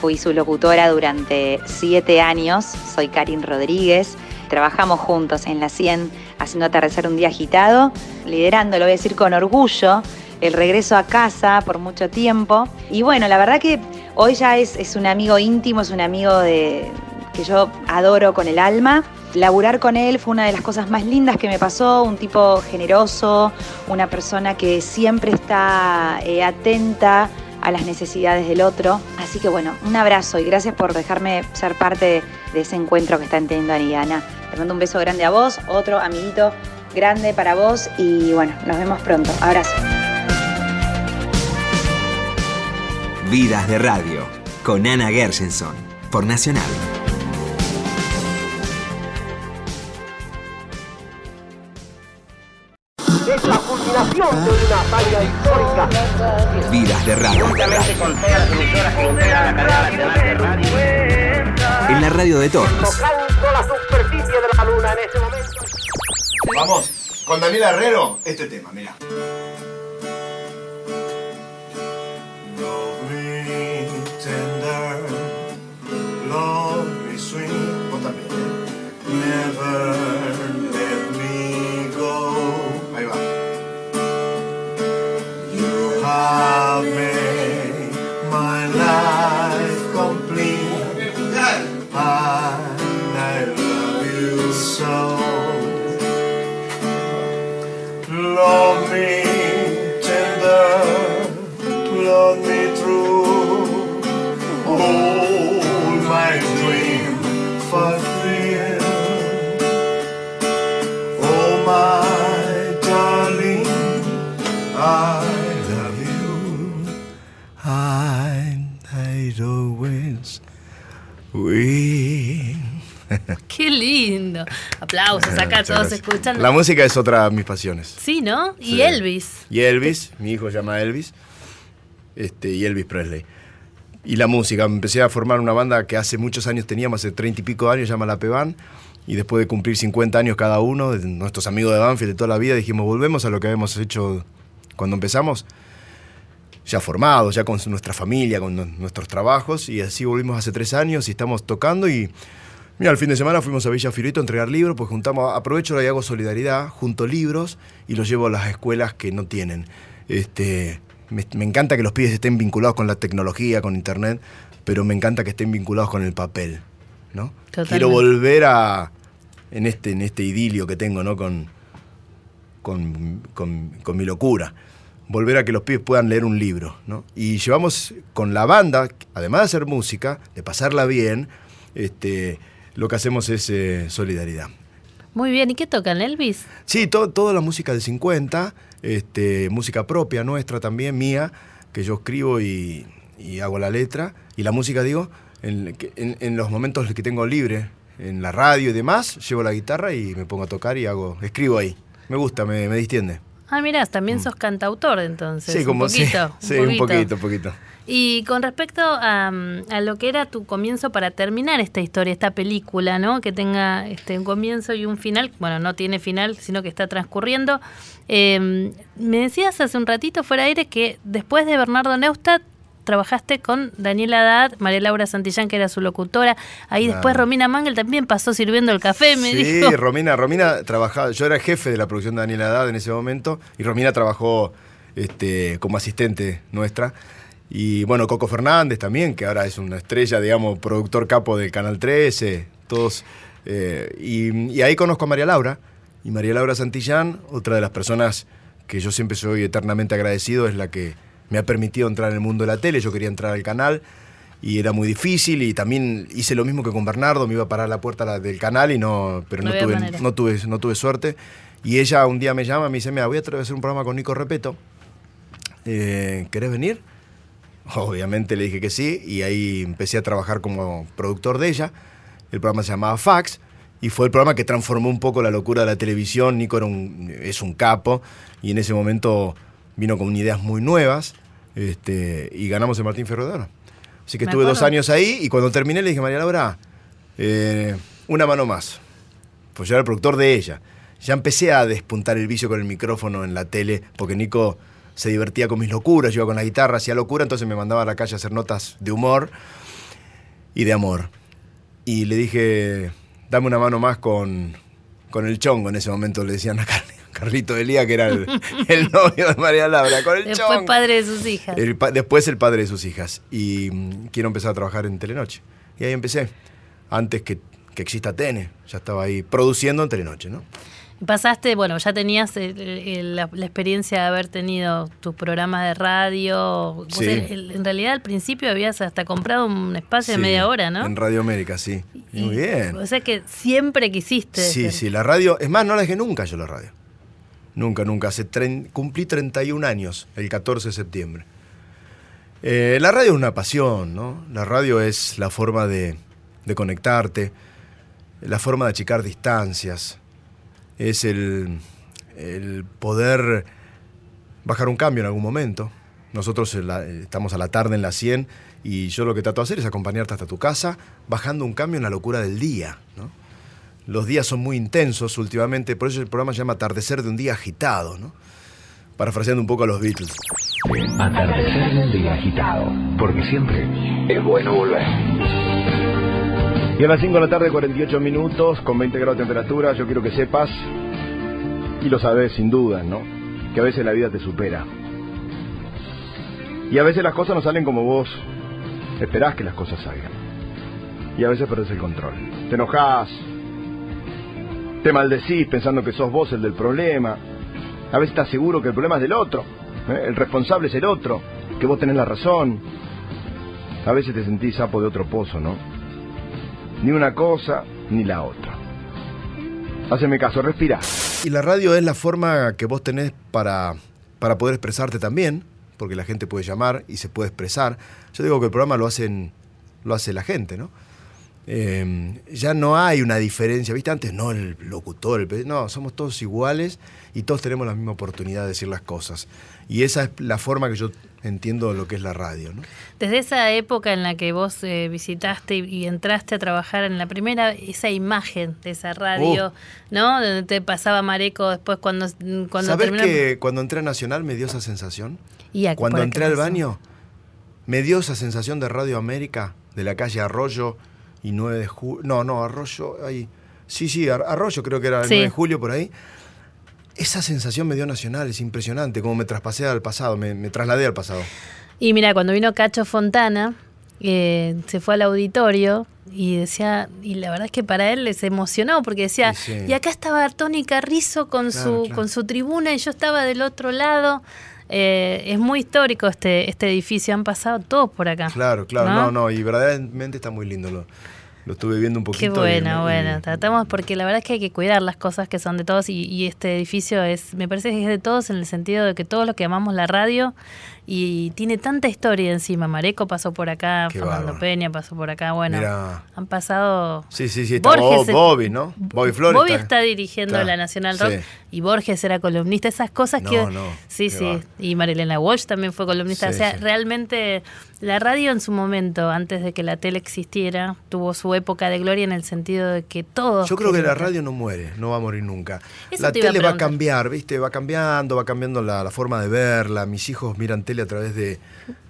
Fui su locutora durante siete años, soy Karin Rodríguez. Trabajamos juntos en la 100 haciendo aterrizar un día agitado, liderando, lo voy a decir con orgullo, el regreso a casa por mucho tiempo. Y bueno, la verdad que hoy ya es, es un amigo íntimo, es un amigo de, que yo adoro con el alma. Laburar con él fue una de las cosas más lindas que me pasó, un tipo generoso, una persona que siempre está eh, atenta a las necesidades del otro. Así que bueno, un abrazo y gracias por dejarme ser parte de ese encuentro que están teniendo Ani y Ana. Te mando un beso grande a vos, otro amiguito grande para vos y bueno, nos vemos pronto. Abrazo. Vidas de Radio, con Ana Gershenson, por Nacional. Es la culminación de una hazaña histórica. Vidas de Radio. En la radio de todos. Tocando la superficie de la luna en ese momento. Vamos, con Daniel Herrero, este tema, mira. Love me sweet. Vos también, ¿eh? Never let me go. Ahí va. You have Aplausos acá, todos gracias. escuchan. La música es otra de mis pasiones. Sí, ¿no? Y Sí. Elvis. Y Elvis, mi hijo se llama Elvis, este, y Elvis Presley. Y la música, empecé a formar una banda que hace muchos años teníamos, hace treinta y pico de años, se llama La Peban. Y después de cumplir 50 años cada uno, nuestros amigos de Banfield de toda la vida, dijimos, volvemos a lo que habíamos hecho cuando empezamos, ya formados, ya con nuestra familia, con nu- nuestros trabajos. Y así volvimos hace tres años y estamos tocando y... Mira, el fin de semana fuimos a Villa Fiorito a entregar libros, pues juntamos, aprovecho y hago solidaridad, junto libros y los llevo a las escuelas que no tienen. Este, me, me encanta que los pibes estén vinculados con la tecnología, con internet, pero me encanta que estén vinculados con el papel, ¿no? Totalmente. Quiero volver a en este, en este idilio que tengo, ¿no? Con, con, con- con mi locura. Volver a que los pibes puedan leer un libro, ¿no? Y llevamos con la banda, además de hacer música, de pasarla bien, este, lo que hacemos es eh, solidaridad. Muy bien. ¿Y qué tocan, Elvis? Sí, to- toda la música de 50, este, música propia nuestra también, mía, que yo escribo y, y hago la letra. Y la música, digo, en, en- en los momentos que tengo libre, en la radio y demás, llevo la guitarra y me pongo a tocar y hago, escribo ahí. Me gusta, me, me distiende. Ah, mirá, también sos cantautor entonces. Mm. sí, como un poquito. sí, sí, un poquito, un poquito. Y con respecto a, mm, a lo que era tu comienzo para terminar esta historia, esta película, ¿no? Que tenga este, un comienzo y un final. Bueno, no tiene final, sino que está transcurriendo. Eh, me decías hace un ratito fuera de aire que después de Bernardo Neustadt trabajaste con Daniela Haddad, María Laura Santillán, que era su locutora. Ahí Claro. después Romina Mangel también pasó sirviendo el café, me sí, dijo. Romina, Romina trabajaba, yo era jefe de la producción de Daniela Haddad en ese momento, y Romina trabajó este, como asistente nuestra. Y bueno, Coco Fernández también, que ahora es una estrella, digamos, productor capo del Canal 13, todos. eh, y, y ahí conozco a María Laura, y María Laura Santillán, otra de las personas que yo siempre soy eternamente agradecido, es la que me ha permitido entrar en el mundo de la tele. Yo quería entrar al canal y era muy difícil y también hice lo mismo que con Bernardo, me iba a parar la puerta del canal y no, pero no, tuve, no, tuve, no tuve suerte. Y ella un día me llama me dice, mira, voy a hacer un programa con Nico Repeto. Eh, ¿Querés venir? Obviamente le dije que sí y ahí empecé a trabajar como productor de ella. El programa se llamaba Fax y fue el programa que transformó un poco la locura de la televisión. Nico era un, es un capo y en ese momento vino con ideas muy nuevas este, y ganamos el Martín Ferrodero. Así que estuve dos años ahí y cuando terminé le dije, María Laura, eh, una mano más. Pues yo era el productor de ella. Ya empecé a despuntar el vicio con el micrófono en la tele, porque Nico se divertía con mis locuras, yo iba con la guitarra, hacía locura, entonces me mandaba a la calle a hacer notas de humor y de amor. Y le dije, dame una mano más con, con el chongo, en ese momento le decían a Carlito Elía, que era el, novio de María Laura, con el Después padre de sus hijas. después el padre de sus hijas. Y mm, quiero empezar a trabajar en Telenoche. Y ahí empecé, antes que, que exista Tene, ya estaba ahí produciendo en Telenoche, ¿no? Pasaste, bueno, ya tenías la, experiencia de haber tenido tus programas de radio. en realidad al principio habías hasta comprado un espacio de media hora, ¿no? En Radio América, sí. Muy bien. O sea que siempre quisiste. Sí, sí, la radio. Es más, no la dejé nunca yo la radio. Nunca, nunca. Hace cumplí 31 años el 14 de septiembre. Eh, la radio es una pasión, ¿no? La radio es la forma de, de conectarte, la forma de achicar distancias es el, poder bajar un cambio en algún momento. Nosotros estamos a la tarde en la 100 y yo lo que trato de hacer es acompañarte hasta tu casa, bajando un cambio en la locura del día. Los días son muy intensos últimamente, por eso el programa se llama Atardecer de un día agitado, ¿no? parafraseando un poco a los Beatles. Atardecer de un día agitado, porque siempre es bueno volver. Y a las 5 de la tarde, 48 minutos, con 20 grados de temperatura, yo quiero que sepas, y lo sabes sin duda, ¿no? Que a veces la vida te supera. Y a veces las cosas no salen como vos esperás que las cosas salgan. Y a veces perdés el control. Te enojás, te maldecís pensando que sos vos el del problema. A veces estás seguro que el problema es del otro, ¿eh? el responsable es el otro, que vos tenés la razón. A veces te sentís sapo de otro pozo, ¿no? Ni una cosa ni la otra. Haceme caso, respira. Y la radio es la forma que vos tenés para, para poder expresarte también, porque la gente puede llamar y se puede expresar. Yo digo que el programa lo, hacen, lo hace la gente, ¿no? Em, ya no hay una diferencia, ¿viste? Antes no, el locutor, el... no, somos todos iguales y todos tenemos la misma oportunidad de decir las cosas. Y esa es la forma que yo entiendo lo que es la radio. ¿no? Desde esa época en la que vos eh, visitaste y, entraste a trabajar en la primera, esa imagen de esa radio, uh. ¿no? Donde te pasaba Mareco después cuando, cuando ¿Sabés que cuando entré a Nacional me dio esa sensación? ¿Y cuando entré al baño, me dio esa sensación de Radio América, de la calle Arroyo y 9 de julio. No, no, Arroyo, ahí. Sí, sí, Arroyo creo que era el 9 de julio por ahí esa sensación me dio Nacional, es impresionante, como me traspasé al pasado, me, trasladé al pasado. Y mira, cuando vino Cacho Fontana, eh, se fue al auditorio y decía, y la verdad es que para él les emocionó porque decía, y acá estaba Tony Carrizo con, su, con su tribuna y yo estaba del otro lado. Eh, es muy histórico este, este edificio, han pasado todos por acá. Claro, claro, no, no, y verdaderamente está muy lindo. Lo, lo estuve viendo un poquito. Qué bueno, bueno. Tratamos porque la verdad es que hay que cuidar las cosas que son de todos y, este edificio es, me parece que es de todos en el sentido de que todos los que amamos la radio y tiene tanta historia encima. Mareco pasó por acá, Fernando Peña pasó por acá. Bueno, han pasado. Sí, sí, sí. Está Borges, Bobby, ¿no? Bobby Flores. Bobby está, dirigiendo la Nacional Rock y Borges era columnista. Esas cosas que. No, sí, sí. Y Marilena Walsh también fue columnista. o sea, realmente la radio en su momento, antes de que la tele existiera, tuvo su época de gloria en el sentido de que todos. Yo creo que la radio no muere, no va a morir nunca. la tele va a cambiar, ¿viste? Va cambiando, va cambiando la, la forma de verla. Mis hijos miran tele a través de,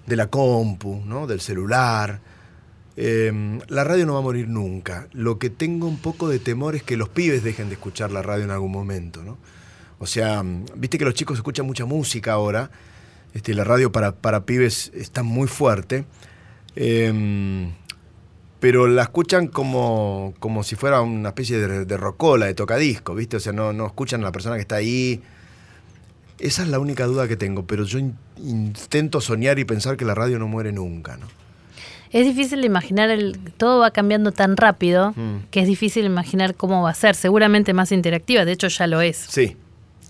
la compu, ¿no? del celular. Em, la radio no va a morir nunca. Lo que tengo un poco de temor es que los pibes dejen de escuchar la radio en algún momento. ¿no? O sea, viste que los chicos escuchan mucha música ahora. Este, la radio para, para pibes está muy fuerte. Em, pero la escuchan como, como si fuera una especie de, de rocola, de tocadisco, ¿viste? O sea, no, no escuchan a la persona que está ahí Esa es la única duda que tengo, pero yo in- intento soñar y pensar que la radio no muere nunca, ¿no? Es difícil de imaginar, el, todo va cambiando tan rápido Mm. que es difícil imaginar cómo va a ser. Seguramente más interactiva, de hecho ya lo es, Sí,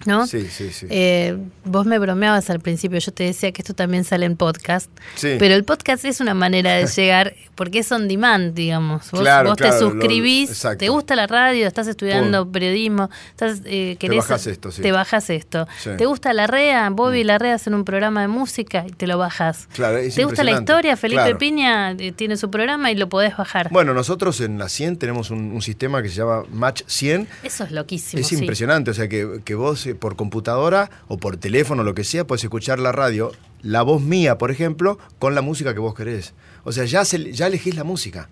¿no? sí, sí, sí. Eh, vos me bromeabas al principio, yo te decía que esto también sale en podcast, Sí. pero el podcast es una manera de llegar, porque es on demand, digamos. Vos, Claro, vos claro, te suscribís, te gusta la radio, estás estudiando Pum. periodismo, estás, eh, querés- bajás esto, sí. te bajás esto. Sí. Mm. ¿Te gusta la REA? Bobby y la REA hacen un programa de música y te lo bajas. Claro, es ¿Te gusta la historia? Felipe Claro. Piña eh, tiene su programa y lo podés bajar. Bueno, nosotros en la 100 tenemos un, un sistema que se llama Match 100. Eso es loquísimo. Es sí. impresionante, o sea que, que vos por computadora o por teléfono, lo que sea, puedes escuchar la radio, la voz mía, por ejemplo, con la música que vos querés. O sea, ya, se- ya elegís la música.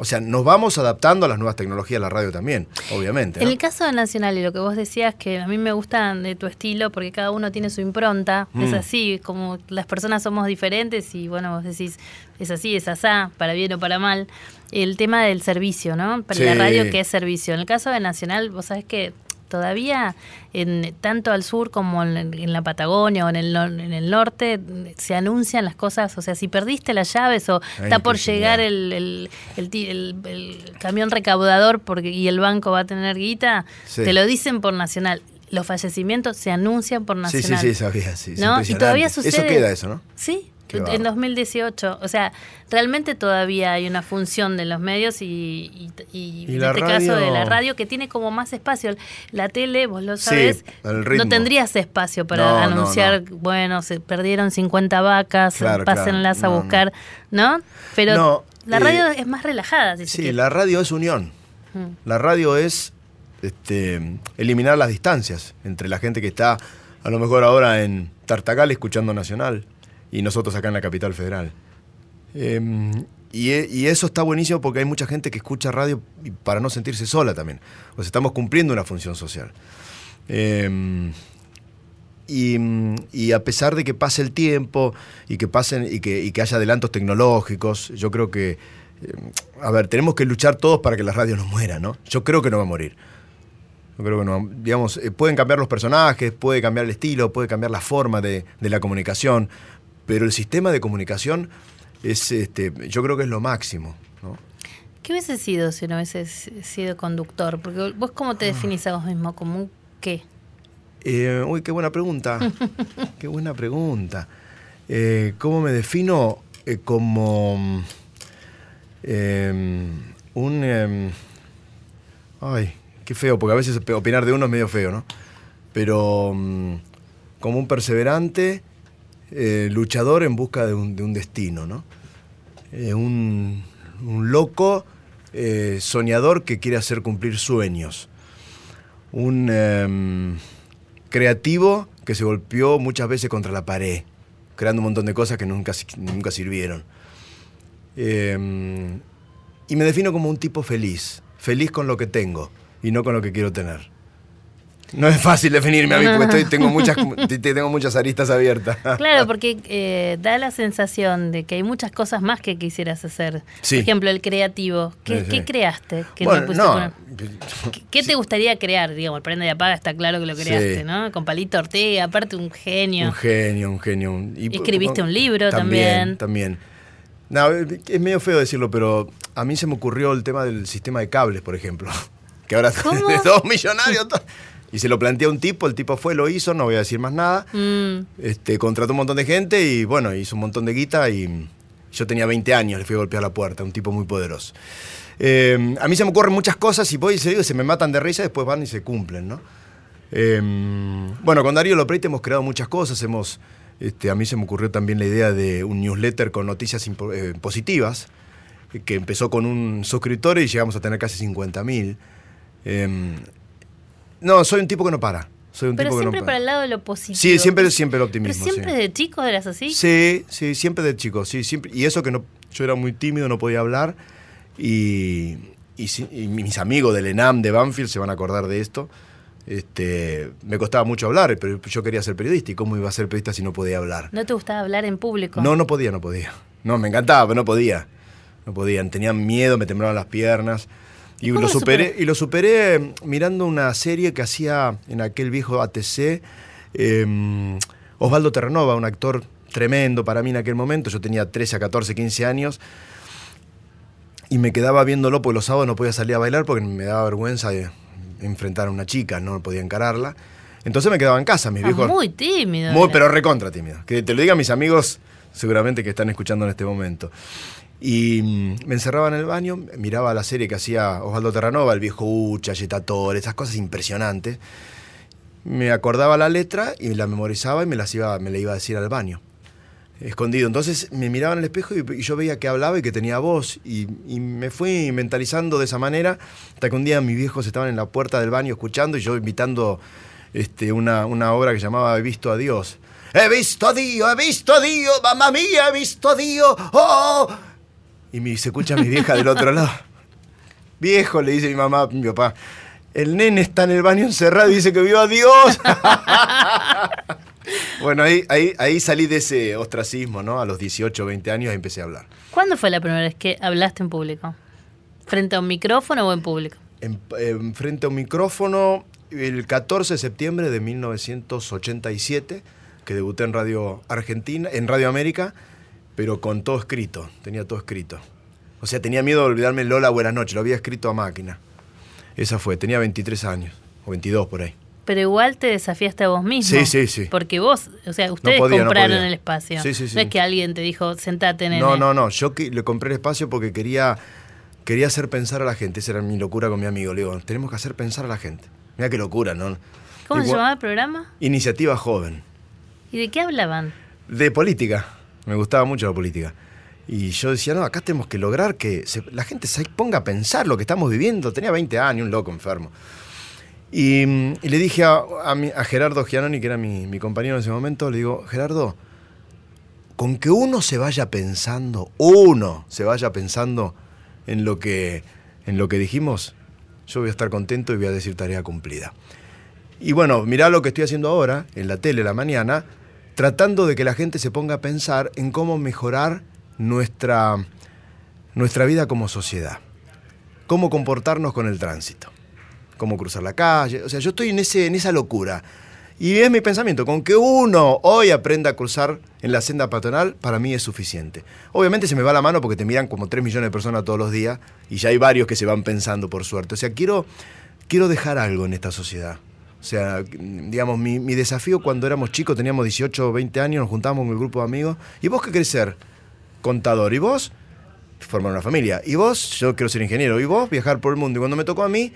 O sea, nos vamos adaptando a las nuevas tecnologías de la radio también, obviamente. En el caso de Nacional y lo que vos decías, que a mí me gusta de tu estilo porque cada uno tiene su impronta, es Mm. así, como las personas somos diferentes y bueno, vos decís, es así, es asá, para bien o para mal. El tema del servicio, ¿no? Para la radio, que es servicio? En el caso de Nacional, vos sabés que todavía en tanto al sur como en, en la Patagonia o en el, en el norte se anuncian las cosas, o sea, si perdiste las llaves o Ay, está por llegar el, el, el camión recaudador porque, y el banco va a tener guita, Sí. te lo dicen por Nacional. Los fallecimientos se anuncian por Sí, sí, Nacional. sí, sabía, sí. es ¿no? Y todavía sucede. Eso queda eso, ¿no? Sí, en bárbaro. 2018. O sea, realmente todavía hay una función de los medios y, y- y Y en este caso de la radio- que tiene como más espacio. La tele, vos lo Sí, sabés, ritmo. no tendrías espacio para No, no, anunciar, bueno, se perdieron 50 vacas, Claro, pásenlas claro. a buscar, ¿no? Pero la eh, radio es más relajada, si Sí, la radio es unión. Mm. La radio es este, eliminar las distancias entre la gente que está a lo mejor ahora en Tartagal escuchando Nacional y nosotros acá en la capital federal. Y, e- y eso está buenísimo porque hay mucha gente que escucha radio para no sentirse sola también. O sea, estamos cumpliendo una función social. Eh, y, a pesar de que pase el tiempo y que pasen y que, y que haya adelantos tecnológicos, yo creo que, eh, a ver, tenemos que luchar todos para que la radio no muera, ¿no? Yo creo que no va a morir. Yo creo que no, digamos, eh, pueden cambiar los personajes, puede cambiar el estilo, puede cambiar la forma de la comunicación, pero el sistema de comunicación es, este, yo creo que es lo máximo, ¿no? ¿Qué hubiese sido si no hubieses sido conductor? Porque vos cómo te definís a vos mismo, como un qué. Eh, uy, qué buena pregunta. qué buena pregunta. Eh, ¿Cómo me defino? Eh, como em, un... em, ay, qué feo, porque a veces opinar de uno es medio feo, ¿no? Pero mm, como un perseverante, eh, luchador en busca de un, de un destino, ¿no? Eh, un, loco eh, soñador que quiere hacer cumplir sueños. Un em, creativo que se golpeó muchas veces contra la pared, creando un montón de cosas que nunca, nunca sirvieron. Em, y me defino como un tipo feliz, feliz con lo que tengo y no con lo que quiero tener. No es fácil definirme a mí porque estoy- tengo, muchas, te- tengo muchas aristas abiertas. Claro, porque eh, da la sensación de que hay muchas cosas más que quisieras hacer. Sí. Por ejemplo, el creativo. ¿Qué, Sí, sí. qué creaste? que Bueno, pudiste no? ¿Qué, qué te gustaría crear? Digamos, el prenda y apaga está claro que lo creaste. ¿no? Con Palito Ortega, aparte un genio. Un genio, un genio. y- Escribiste un libro También, también. No, es medio feo decirlo, pero a mí se me ocurrió el tema del sistema de cables, por ejemplo. Que ahora ¿Cómo? todos millonarios. Y se lo planteó un tipo, el tipo fue, lo hizo, no voy a decir más nada. Mm, Este, contrató un montón de gente y bueno, hizo un montón de guita y yo tenía 20 años, le fui a golpear la puerta, un tipo muy poderoso. Eh, a mí se me ocurren muchas cosas y voy y se digo, se me matan de risa, después van y se cumplen, ¿no? Eh, bueno, con Darío Lopreite hemos creado muchas cosas, hemos, este, a mí se me ocurrió también la idea de un newsletter con noticias eh, positivas, que empezó con un suscriptor y llegamos a tener casi 50.000. Eh, no, soy un tipo que no para. Soy un pero tipo que no siempre para. para el lado de lo positivo. Sí, siempre, siempre el optimismo. Pero siempre sí. de chicos eras así. Sí, sí, siempre de chico, sí, siempre. Y eso que no, yo era muy tímido, no podía hablar. Y, y mis amigos del ENAM de Banfield se van a acordar de esto. Este, me costaba mucho hablar, pero yo quería ser periodista. ¿Y cómo iba a ser periodista si no podía hablar? ¿No te gustaba hablar en público? No, no podía, no podía. No, me encantaba, pero no podía. No podían. Tenían miedo, me temblaban las piernas. Y ¿Y cómo lo superé, y lo superé eh, mirando una serie que hacía en aquel viejo ATC Eh, Osvaldo Terranova, un actor tremendo para mí en aquel momento, yo tenía 13 a 14, 15 años, y me quedaba viéndolo porque los sábados no podía salir a bailar porque me daba vergüenza de enfrentar a una chica, no podía encararla. Entonces me quedaba en casa, mis Ah, viejos... muy tímido. Muy, pero recontra tímido. Que te lo digan mis amigos, seguramente que están escuchando en este momento. Y mm, me encerraba en el baño, miraba la serie que hacía Osvaldo Terranova, el viejo Ucha, Yetator, esas cosas impresionantes. Me acordaba la letra y la memorizaba y me iba, me la iba a decir al baño. Escondido. Entonces me miraba en el espejo y, yo veía que hablaba y que tenía voz. Y, y me fui mentalizando de esa manera hasta que un día mis viejos estaban en la puerta del baño escuchando y yo invitando este, una, una obra que llamaba He visto a Dios. He visto a Dios, he visto a Dios, mamá mía, he visto a Dios. Oh. Y mi- se escucha mi vieja del otro lado. Viejo, le dice mi mamá a mi papá. El nene está en el baño encerrado y dice que vio a Dios. bueno, ahí, ahí, ahí salí de ese ostracismo, ¿no? A los 18, 20 años empecé a hablar. ¿Cuándo fue la primera vez que hablaste en público? ¿Frente a un micrófono o en público? En, en frente a un micrófono el 14 de septiembre de 1987, que debuté en Radio Argentina, en Radio América, pero con todo escrito, tenía todo escrito. O sea, tenía miedo de olvidarme el Lola Buenas noches, lo había escrito a máquina. Esa fue, tenía 23 años, o 22 por ahí. Pero igual te desafiaste a vos mismo. Sí, sí, sí. Porque vos, o sea, ustedes podía, compraron el espacio. Sí, sí, sí. No es que alguien te dijo, sentate, nene. No, no, no, yo le compré el espacio porque quería, quería hacer pensar a la gente, esa era mi locura con mi amigo, le digo, tenemos que hacer pensar a la gente. Mira qué locura, ¿no? ¿Cómo se llamaba el programa? Iniciativa Joven. ¿Y de qué hablaban? De política. Me gustaba mucho la política. Y yo decía, no, acá tenemos que lograr que la gente se ponga a pensar lo que estamos viviendo. Tenía 20 años, un loco enfermo. Y, mm, le dije a, Gerardo Giannoni, que era mi, mi compañero en ese momento, le digo, Gerardo, con que uno se vaya pensando, uno se vaya pensando en lo que, en lo que dijimos, yo voy a estar contento y voy a decir tarea cumplida. Y bueno, mirá lo que estoy haciendo ahora, en la tele, la mañana, tratando de que la gente se ponga a pensar en cómo mejorar nuestra, nuestra vida como sociedad. Cómo comportarnos con el tránsito. Cómo cruzar la calle. O sea, yo estoy en, ese, en esa locura. Y es mi pensamiento, con que uno hoy aprenda a cruzar en la senda patronal, para mí es suficiente. Obviamente se me va la mano porque te miran como 3 millones de personas todos los días y ya hay varios que se van pensando por suerte. O sea, quiero, quiero dejar algo en esta sociedad. O sea, digamos, mi, desafío cuando éramos chicos, teníamos 18 o 20 años, nos juntábamos con el grupo de amigos. ¿Y vos qué querés ser? Contador. ¿Y vos? Formar una familia. ¿Y vos? Yo quiero ser ingeniero. ¿Y vos? Viajar por el mundo. Y cuando me tocó a mí,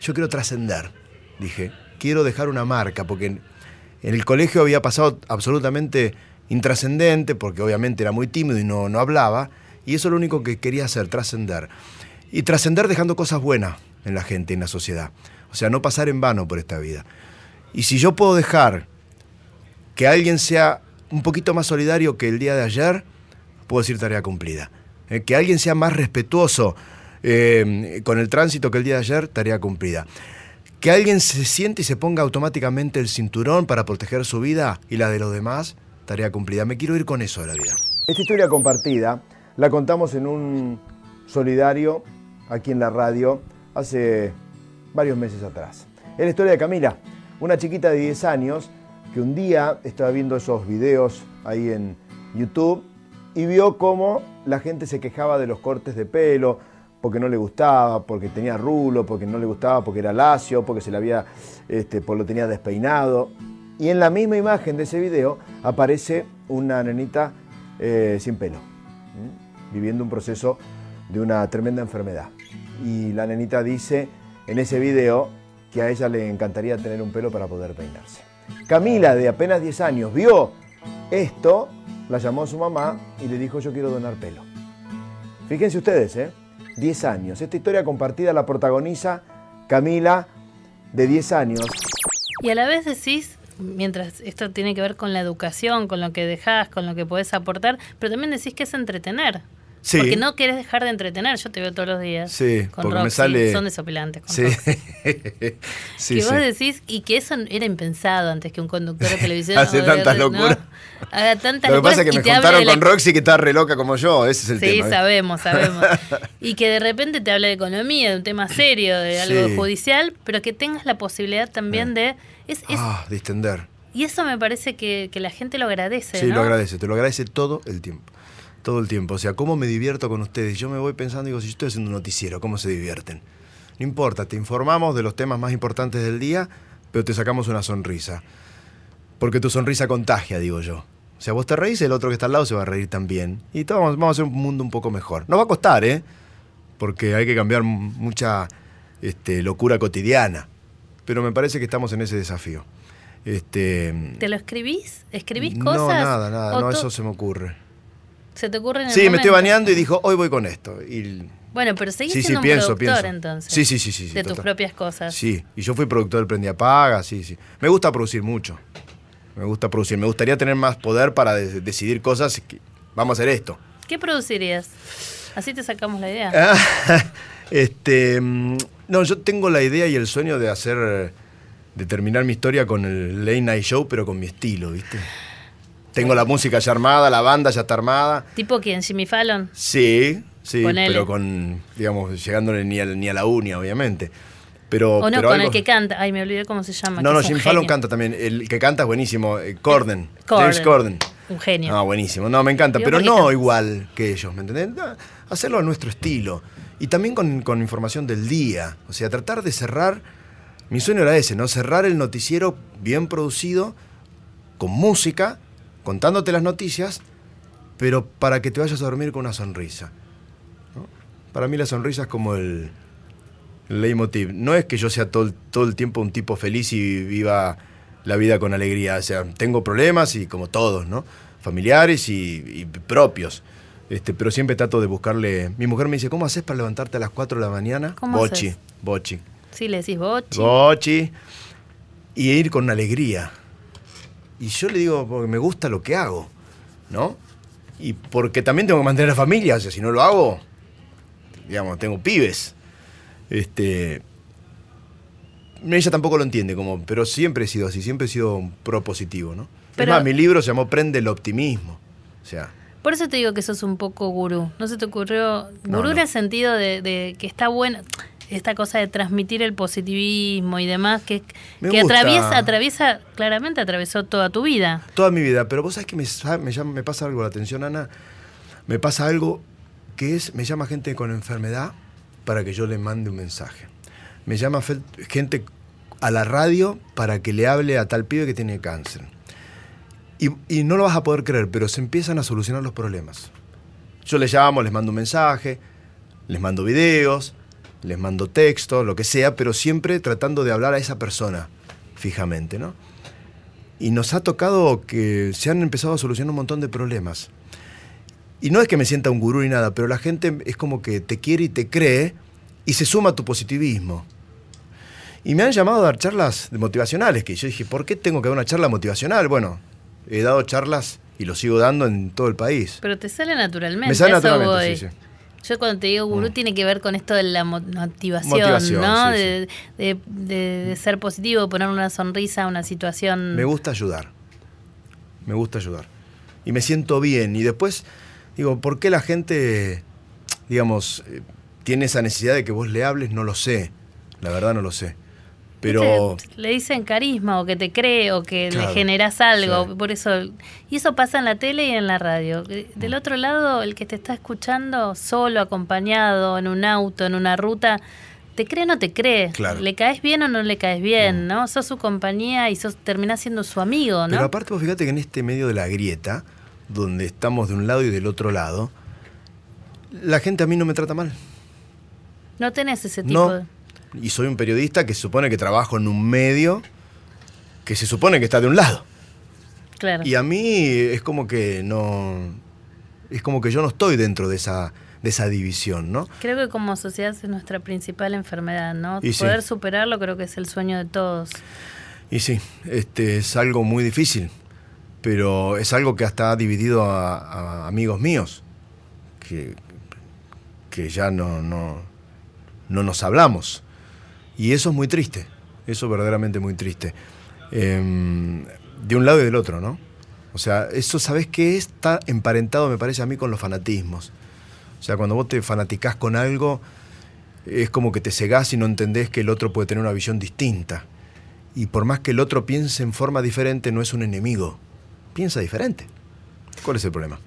yo quiero trascender. Dije, quiero dejar una marca, porque en, en el colegio había pasado absolutamente intrascendente, porque obviamente era muy tímido y no, no hablaba. Y eso es lo único que quería hacer, trascender. Y trascender dejando cosas buenas en la gente, en la sociedad. O sea, no pasar en vano por esta vida. Y si yo puedo dejar que alguien sea un poquito más solidario que el día de ayer, puedo decir tarea cumplida. Eh, que alguien sea más respetuoso eh, con el tránsito que el día de ayer, tarea cumplida. Que alguien se siente y se ponga automáticamente el cinturón para proteger su vida y la de los demás, tarea cumplida. Me quiero ir con eso de la vida. Esta historia compartida la contamos en un solidario aquí en la radio hace varios meses atrás. Es la historia de Camila, una chiquita de 10 años que un día estaba viendo esos videos ahí en YouTube y vio cómo la gente se quejaba de los cortes de pelo, porque no le gustaba, porque tenía rulo, porque no le gustaba, porque era lacio, porque se le había, este, pues lo tenía despeinado. Y en la misma imagen de ese video aparece una nenita eh, sin pelo, viviendo un proceso de una tremenda enfermedad. Y la nenita dice en ese video que a ella le encantaría tener un pelo para poder peinarse. Camila, de apenas 10 años, vio esto, la llamó su mamá y le dijo yo quiero donar pelo. Fíjense ustedes, ¿eh? 10 años. Esta historia compartida la protagoniza Camila, de 10 años. Y a la vez decís, mientras esto tiene que ver con la educación, con lo que dejás, con lo que podés aportar, pero también decís que es entretener. Sí. Porque no querés dejar de entretener, yo te veo todos los días. Sí, con porque me Roxy, sale- Son desopilantes. Con Sí. Sí, que sí. vos decís, y que eso era impensado antes que un conductor de televisión Hace tantas ¿no? locuras. haga tantas Lo que pasa es que me la- con Roxy que está re loca como yo, ese es el Sí, tema. ¿eh? sabemos, sabemos. y que de repente te habla de economía, de un tema serio, de algo Sí. judicial, pero que tengas la posibilidad también de... Es, es- Ah, distender. Y eso me parece que, que la gente lo agradece. Sí, ¿no? lo agradece, te lo agradece todo el tiempo. Todo el tiempo. O sea, cómo me divierto con ustedes. Yo me voy pensando, digo, si yo estoy haciendo un noticiero, ¿cómo se divierten? No importa, te informamos de los temas más importantes del día, pero te sacamos una sonrisa. Porque tu sonrisa contagia, digo yo. O sea, vos te reís, el otro que está al lado se va a reír también. Y todos vamos, vamos a hacer un mundo un poco mejor. Nos va a costar, ¿eh? Porque hay que cambiar mucha este, locura cotidiana. Pero me parece que estamos en ese desafío. Este, ¿Te lo escribís? ¿Escribís no, cosas? nada, nada. ¿O No, eso se me ocurre. ¿Se te ocurre en el Sí, me estoy bañando y dijo, hoy voy con esto. Y Bueno, pero seguís Sí, sí, siendo un pienso, productor pienso. entonces. Sí, sí, sí, sí, sí, De tus propias cosas. Sí, y yo fui productor del Prendi Apaga, sí, sí. Me gusta producir mucho. Me gusta producir. Me gustaría tener más poder para de- decidir cosas. que- vamos a hacer esto. ¿Qué producirías? Así te sacamos la idea. Ah, este, mm, no, yo tengo la idea y el sueño de hacer, de terminar mi historia con el Late Night Show, pero con mi estilo, ¿viste? Tengo la música ya armada, la banda ya está armada. ¿Tipo quién? ¿Jimmy Fallon? Sí, sí, Ponele. pero con, digamos, llegándole ni a, ni a la unia, obviamente. Pero, ¿O no? pero con algo- el que canta. Ay, me olvidé cómo se llama. No, no, es un Jim Fallon canta también. El que canta es buenísimo. eh, Corden. Corden. James Corden. Un genio. No, buenísimo. No, me encanta. Pero no canta. igual que ellos, ¿me entendés? Hacerlo a nuestro estilo. Y también con, con información del día. O sea, tratar de cerrar. Mi sueño era ese, ¿no? Cerrar el noticiero bien producido, con música, contándote las noticias, pero para que te vayas a dormir con una sonrisa. ¿no? Para mí la sonrisa es como el, el leitmotiv. No es que yo sea todo, el- todo el tiempo un tipo feliz y viva la vida con alegría. O sea, tengo problemas y como todos, ¿no? Familiares y, y propios. Este, pero siempre trato de buscarle. Mi mujer me dice, ¿cómo haces para levantarte a las 4 de la mañana? ¿Cómo bochi, haces? bochi. Sí, le decís bochi. Bochi. Y ir con alegría. Y yo le digo, porque me gusta lo que hago, ¿no? Y porque también tengo que mantener a la familia, o sea, si no lo hago, digamos, tengo pibes. Este. Ella tampoco lo entiende, como, pero siempre he sido así, siempre he sido un propositivo, ¿no? Pero- es más, mi libro se llamó Prende el optimismo. O sea, Por eso te digo que sos un poco gurú. ¿No se te ocurrió? No, Gurú en el sentido de, de que está bueno esta cosa de transmitir el positivismo y demás, que, Me que gusta. atraviesa, atraviesa, claramente atravesó toda tu vida. toda mi vida. Pero vos sabés que me, me, llama- me pasa algo, la atención, Ana. Me pasa algo que es, me llama gente con enfermedad para que yo le mande un mensaje. Me llama gente a la radio para que le hable a tal pibe que tiene cáncer. Y, y no lo vas a poder creer, pero se empiezan a solucionar los problemas. Yo les llamo, les mando un mensaje, les mando videos, les mando texto, lo que sea, pero siempre tratando de hablar a esa persona fijamente, ¿no? Y nos ha tocado que se han empezado a solucionar un montón de problemas. Y no es que me sienta un gurú ni nada, pero la gente es como que te quiere y te cree y se suma a tu positivismo. Y me han llamado a dar charlas motivacionales, que yo dije, ¿por qué tengo que dar una charla motivacional? Bueno, he dado charlas y lo sigo dando en todo el país. Pero te sale naturalmente. Me sale naturalmente, sí, sí. Yo cuando te digo gurú Mm. tiene que ver con esto de la mo- motivación, Motivación, ¿no? sí, de, de- de- de ser positivo, poner una sonrisa a una situación. Me gusta ayudar. Me gusta ayudar. Y me siento bien. Y después, digo, ¿por qué la gente, digamos, eh, tiene esa necesidad de que vos le hables? No lo sé. La verdad no lo sé. Pero... Le dicen carisma o que te cree o que Claro, le generas algo. sí. Por eso. Y eso pasa en la tele y en la radio. Eh, Del otro lado, el que te está escuchando solo, acompañado, en un auto, en una ruta. ¿Te cree o no te cree? Claro. ¿Le caes bien o no le caes bien? ¿no? Sos su compañía y sos, terminás siendo su amigo, ¿no? Pero aparte, vos fíjate que en este medio de la grieta, donde estamos de un lado y del otro lado, la gente a mí no me trata mal. no tenés ese tipo No. de. Y soy un periodista que se supone que trabajo en un medio que se supone que está de un lado. Claro. Y a mí es como que no. Es como que yo no estoy dentro de esa, de esa división, ¿no? Creo que como sociedad es nuestra principal enfermedad, ¿no? Y sí. Poder superarlo creo que es el sueño de todos. Y sí, este es algo muy difícil, pero es algo que hasta ha dividido a, a amigos míos, que, que ya no, no, no nos hablamos. Y eso es muy triste, eso es verdaderamente muy triste. Em, de un lado y del otro, ¿no? O sea, eso, ¿sabes qué? Está emparentado, me parece a mí, con los fanatismos. O sea, cuando vos te fanaticás con algo, es como que te cegás y no entendés que el otro puede tener una visión distinta. Y por más que el otro piense en forma diferente, no es un enemigo. Piensa diferente. ¿Cuál es el problema?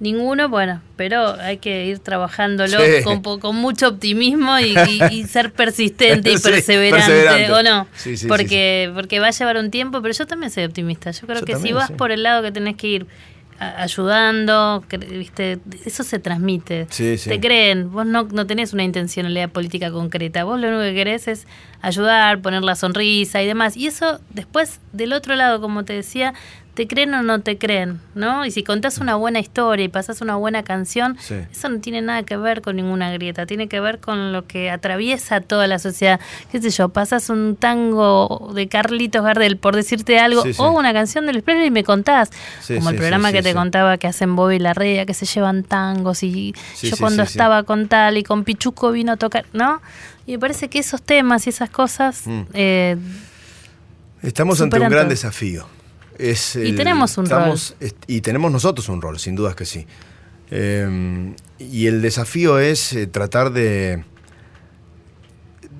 Ninguno, bueno, pero hay que ir trabajándolo Sí. con, con mucho optimismo y, y- y ser persistente y Sí, perseverante. ¿o no? Sí, sí, porque, porque va a llevar un tiempo, pero yo también soy optimista. Yo creo Yo que si vas por el lado que tenés que ir ayudando, viste, eso se transmite. Sí, sí. Te creen, vos no, no tenés una intencionalidad política concreta, vos lo único que querés es ayudar, poner la sonrisa y demás. Y eso después del otro lado, como te decía, te creen o no te creen, ¿no? Y si contás una buena historia y pasás una buena canción, Sí. eso no tiene nada que ver con ninguna grieta, tiene que ver con lo que atraviesa toda la sociedad. ¿Qué sé yo? Pasas un tango de Carlitos Gardel, por decirte algo, Sí, sí. o una canción del Splendid y me contás. Como el programa que te contaba que hacen Bobby y Larrea, que se llevan tangos y yo cuando estaba con tal y con Pichuco vino a tocar, ¿no? Y me parece que esos temas y esas cosas... Mm. eh, Estamos ante un gran todo. desafío. Es Y el- tenemos un estamos- est- Y tenemos nosotros un rol, sin dudas que sí. Eh, y el desafío es eh, tratar de,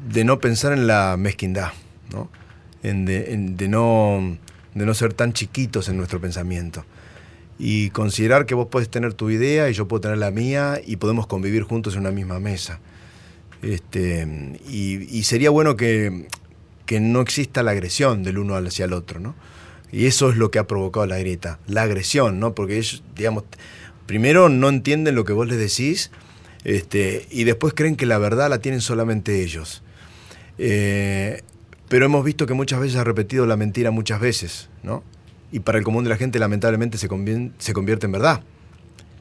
de no pensar en la mezquindad, ¿no? En de, en de no, de no ser tan chiquitos en nuestro pensamiento. Y considerar que vos podés tener tu idea y yo puedo tener la mía y podemos convivir juntos en una misma mesa. Este, y, y sería bueno que, que no exista la agresión del uno hacia el otro, ¿no? Y eso es lo que ha provocado la grieta, la agresión, ¿no? Porque ellos, digamos, primero no entienden lo que vos les decís este, y después creen que la verdad la tienen solamente ellos. Eh, pero hemos visto que muchas veces ha repetido la mentira muchas veces, ¿no? Y para el común de la gente lamentablemente se, se convierte en verdad.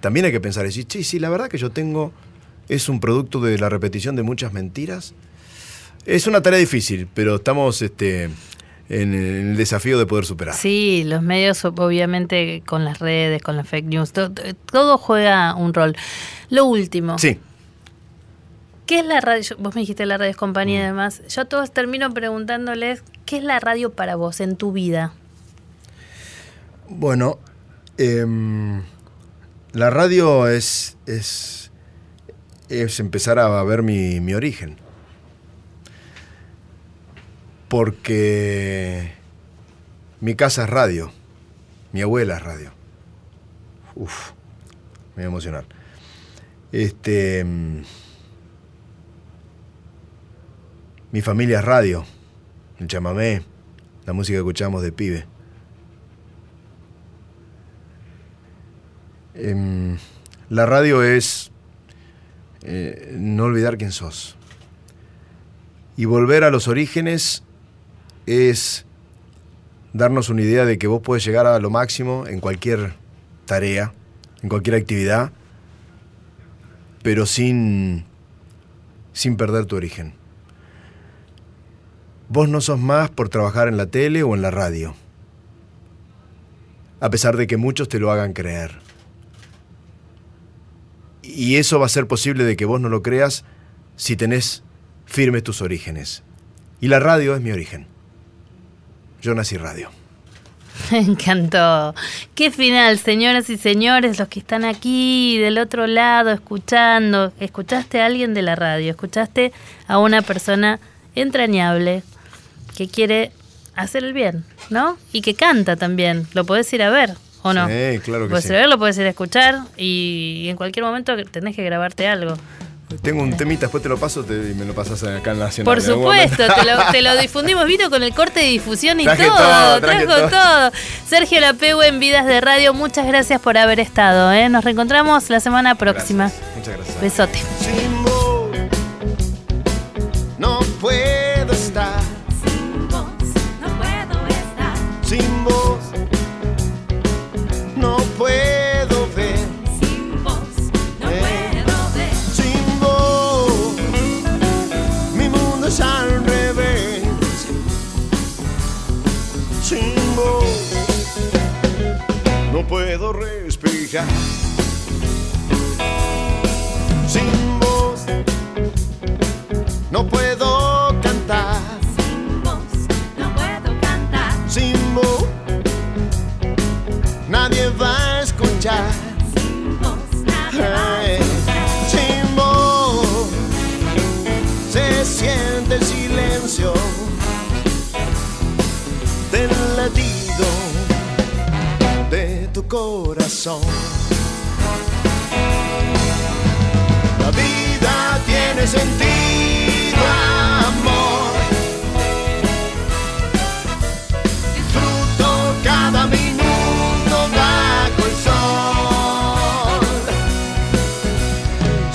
También hay que pensar, decir, sí, sí, la verdad que yo tengo es un producto de la repetición de muchas mentiras. Es una tarea difícil, pero estamos este, en el desafío de poder superar. Sí, los medios obviamente con las redes, con las fake news, to- to- todo, juega un rol. Lo último, Sí, ¿qué es la radio? Vos me dijiste la radio es compañía Mm. y demás. Yo a todos termino preguntándoles, ¿qué es la radio para vos en tu vida? bueno, em, la radio es, es, es empezar a ver mi, mi origen. Porque mi casa es radio, mi abuela es radio. Uf, me voy a emocionar. Este, em, mi familia es radio, el chamamé, la música que escuchamos de pibe. Em, la radio es eh, no olvidar quién sos. Y volver a los orígenes es darnos una idea de que vos puedes llegar a lo máximo en cualquier tarea, en cualquier actividad, pero sin, sin perder tu origen. Vos no sos más por trabajar en la tele o en la radio, a pesar de que muchos te lo hagan creer. Y eso va a ser posible de que vos no lo creas si tenés firmes tus orígenes. Y la radio es mi origen. Yo nací radio. Me encantó. Qué final, señoras y señores, los que están aquí del otro lado escuchando. Escuchaste a alguien de la radio, escuchaste a una persona entrañable que quiere hacer el bien, ¿no? Y que canta también. Lo podés ir a ver, ¿o no? Sí, claro que Podés sí. ir a ver, lo podés ir a escuchar y en cualquier momento tenés que grabarte algo. Tengo un temita, después te lo paso te- y me lo pasas acá en Nacional. Por supuesto, te lo, te lo difundimos, vino con el corte de difusión y Traje todo, todo, traje trajo todo. todo. Sergio Lapegüe en Vidas de Radio, muchas gracias por haber estado. ¿eh? Nos reencontramos la semana próxima. Gracias, Muchas gracias. Besote. Puedo respirar. Sentido, amor. Disfruto cada minuto bajo el sol.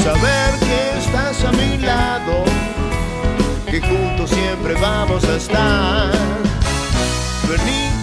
Saber que estás a mi lado, que juntos siempre vamos a estar. Vení,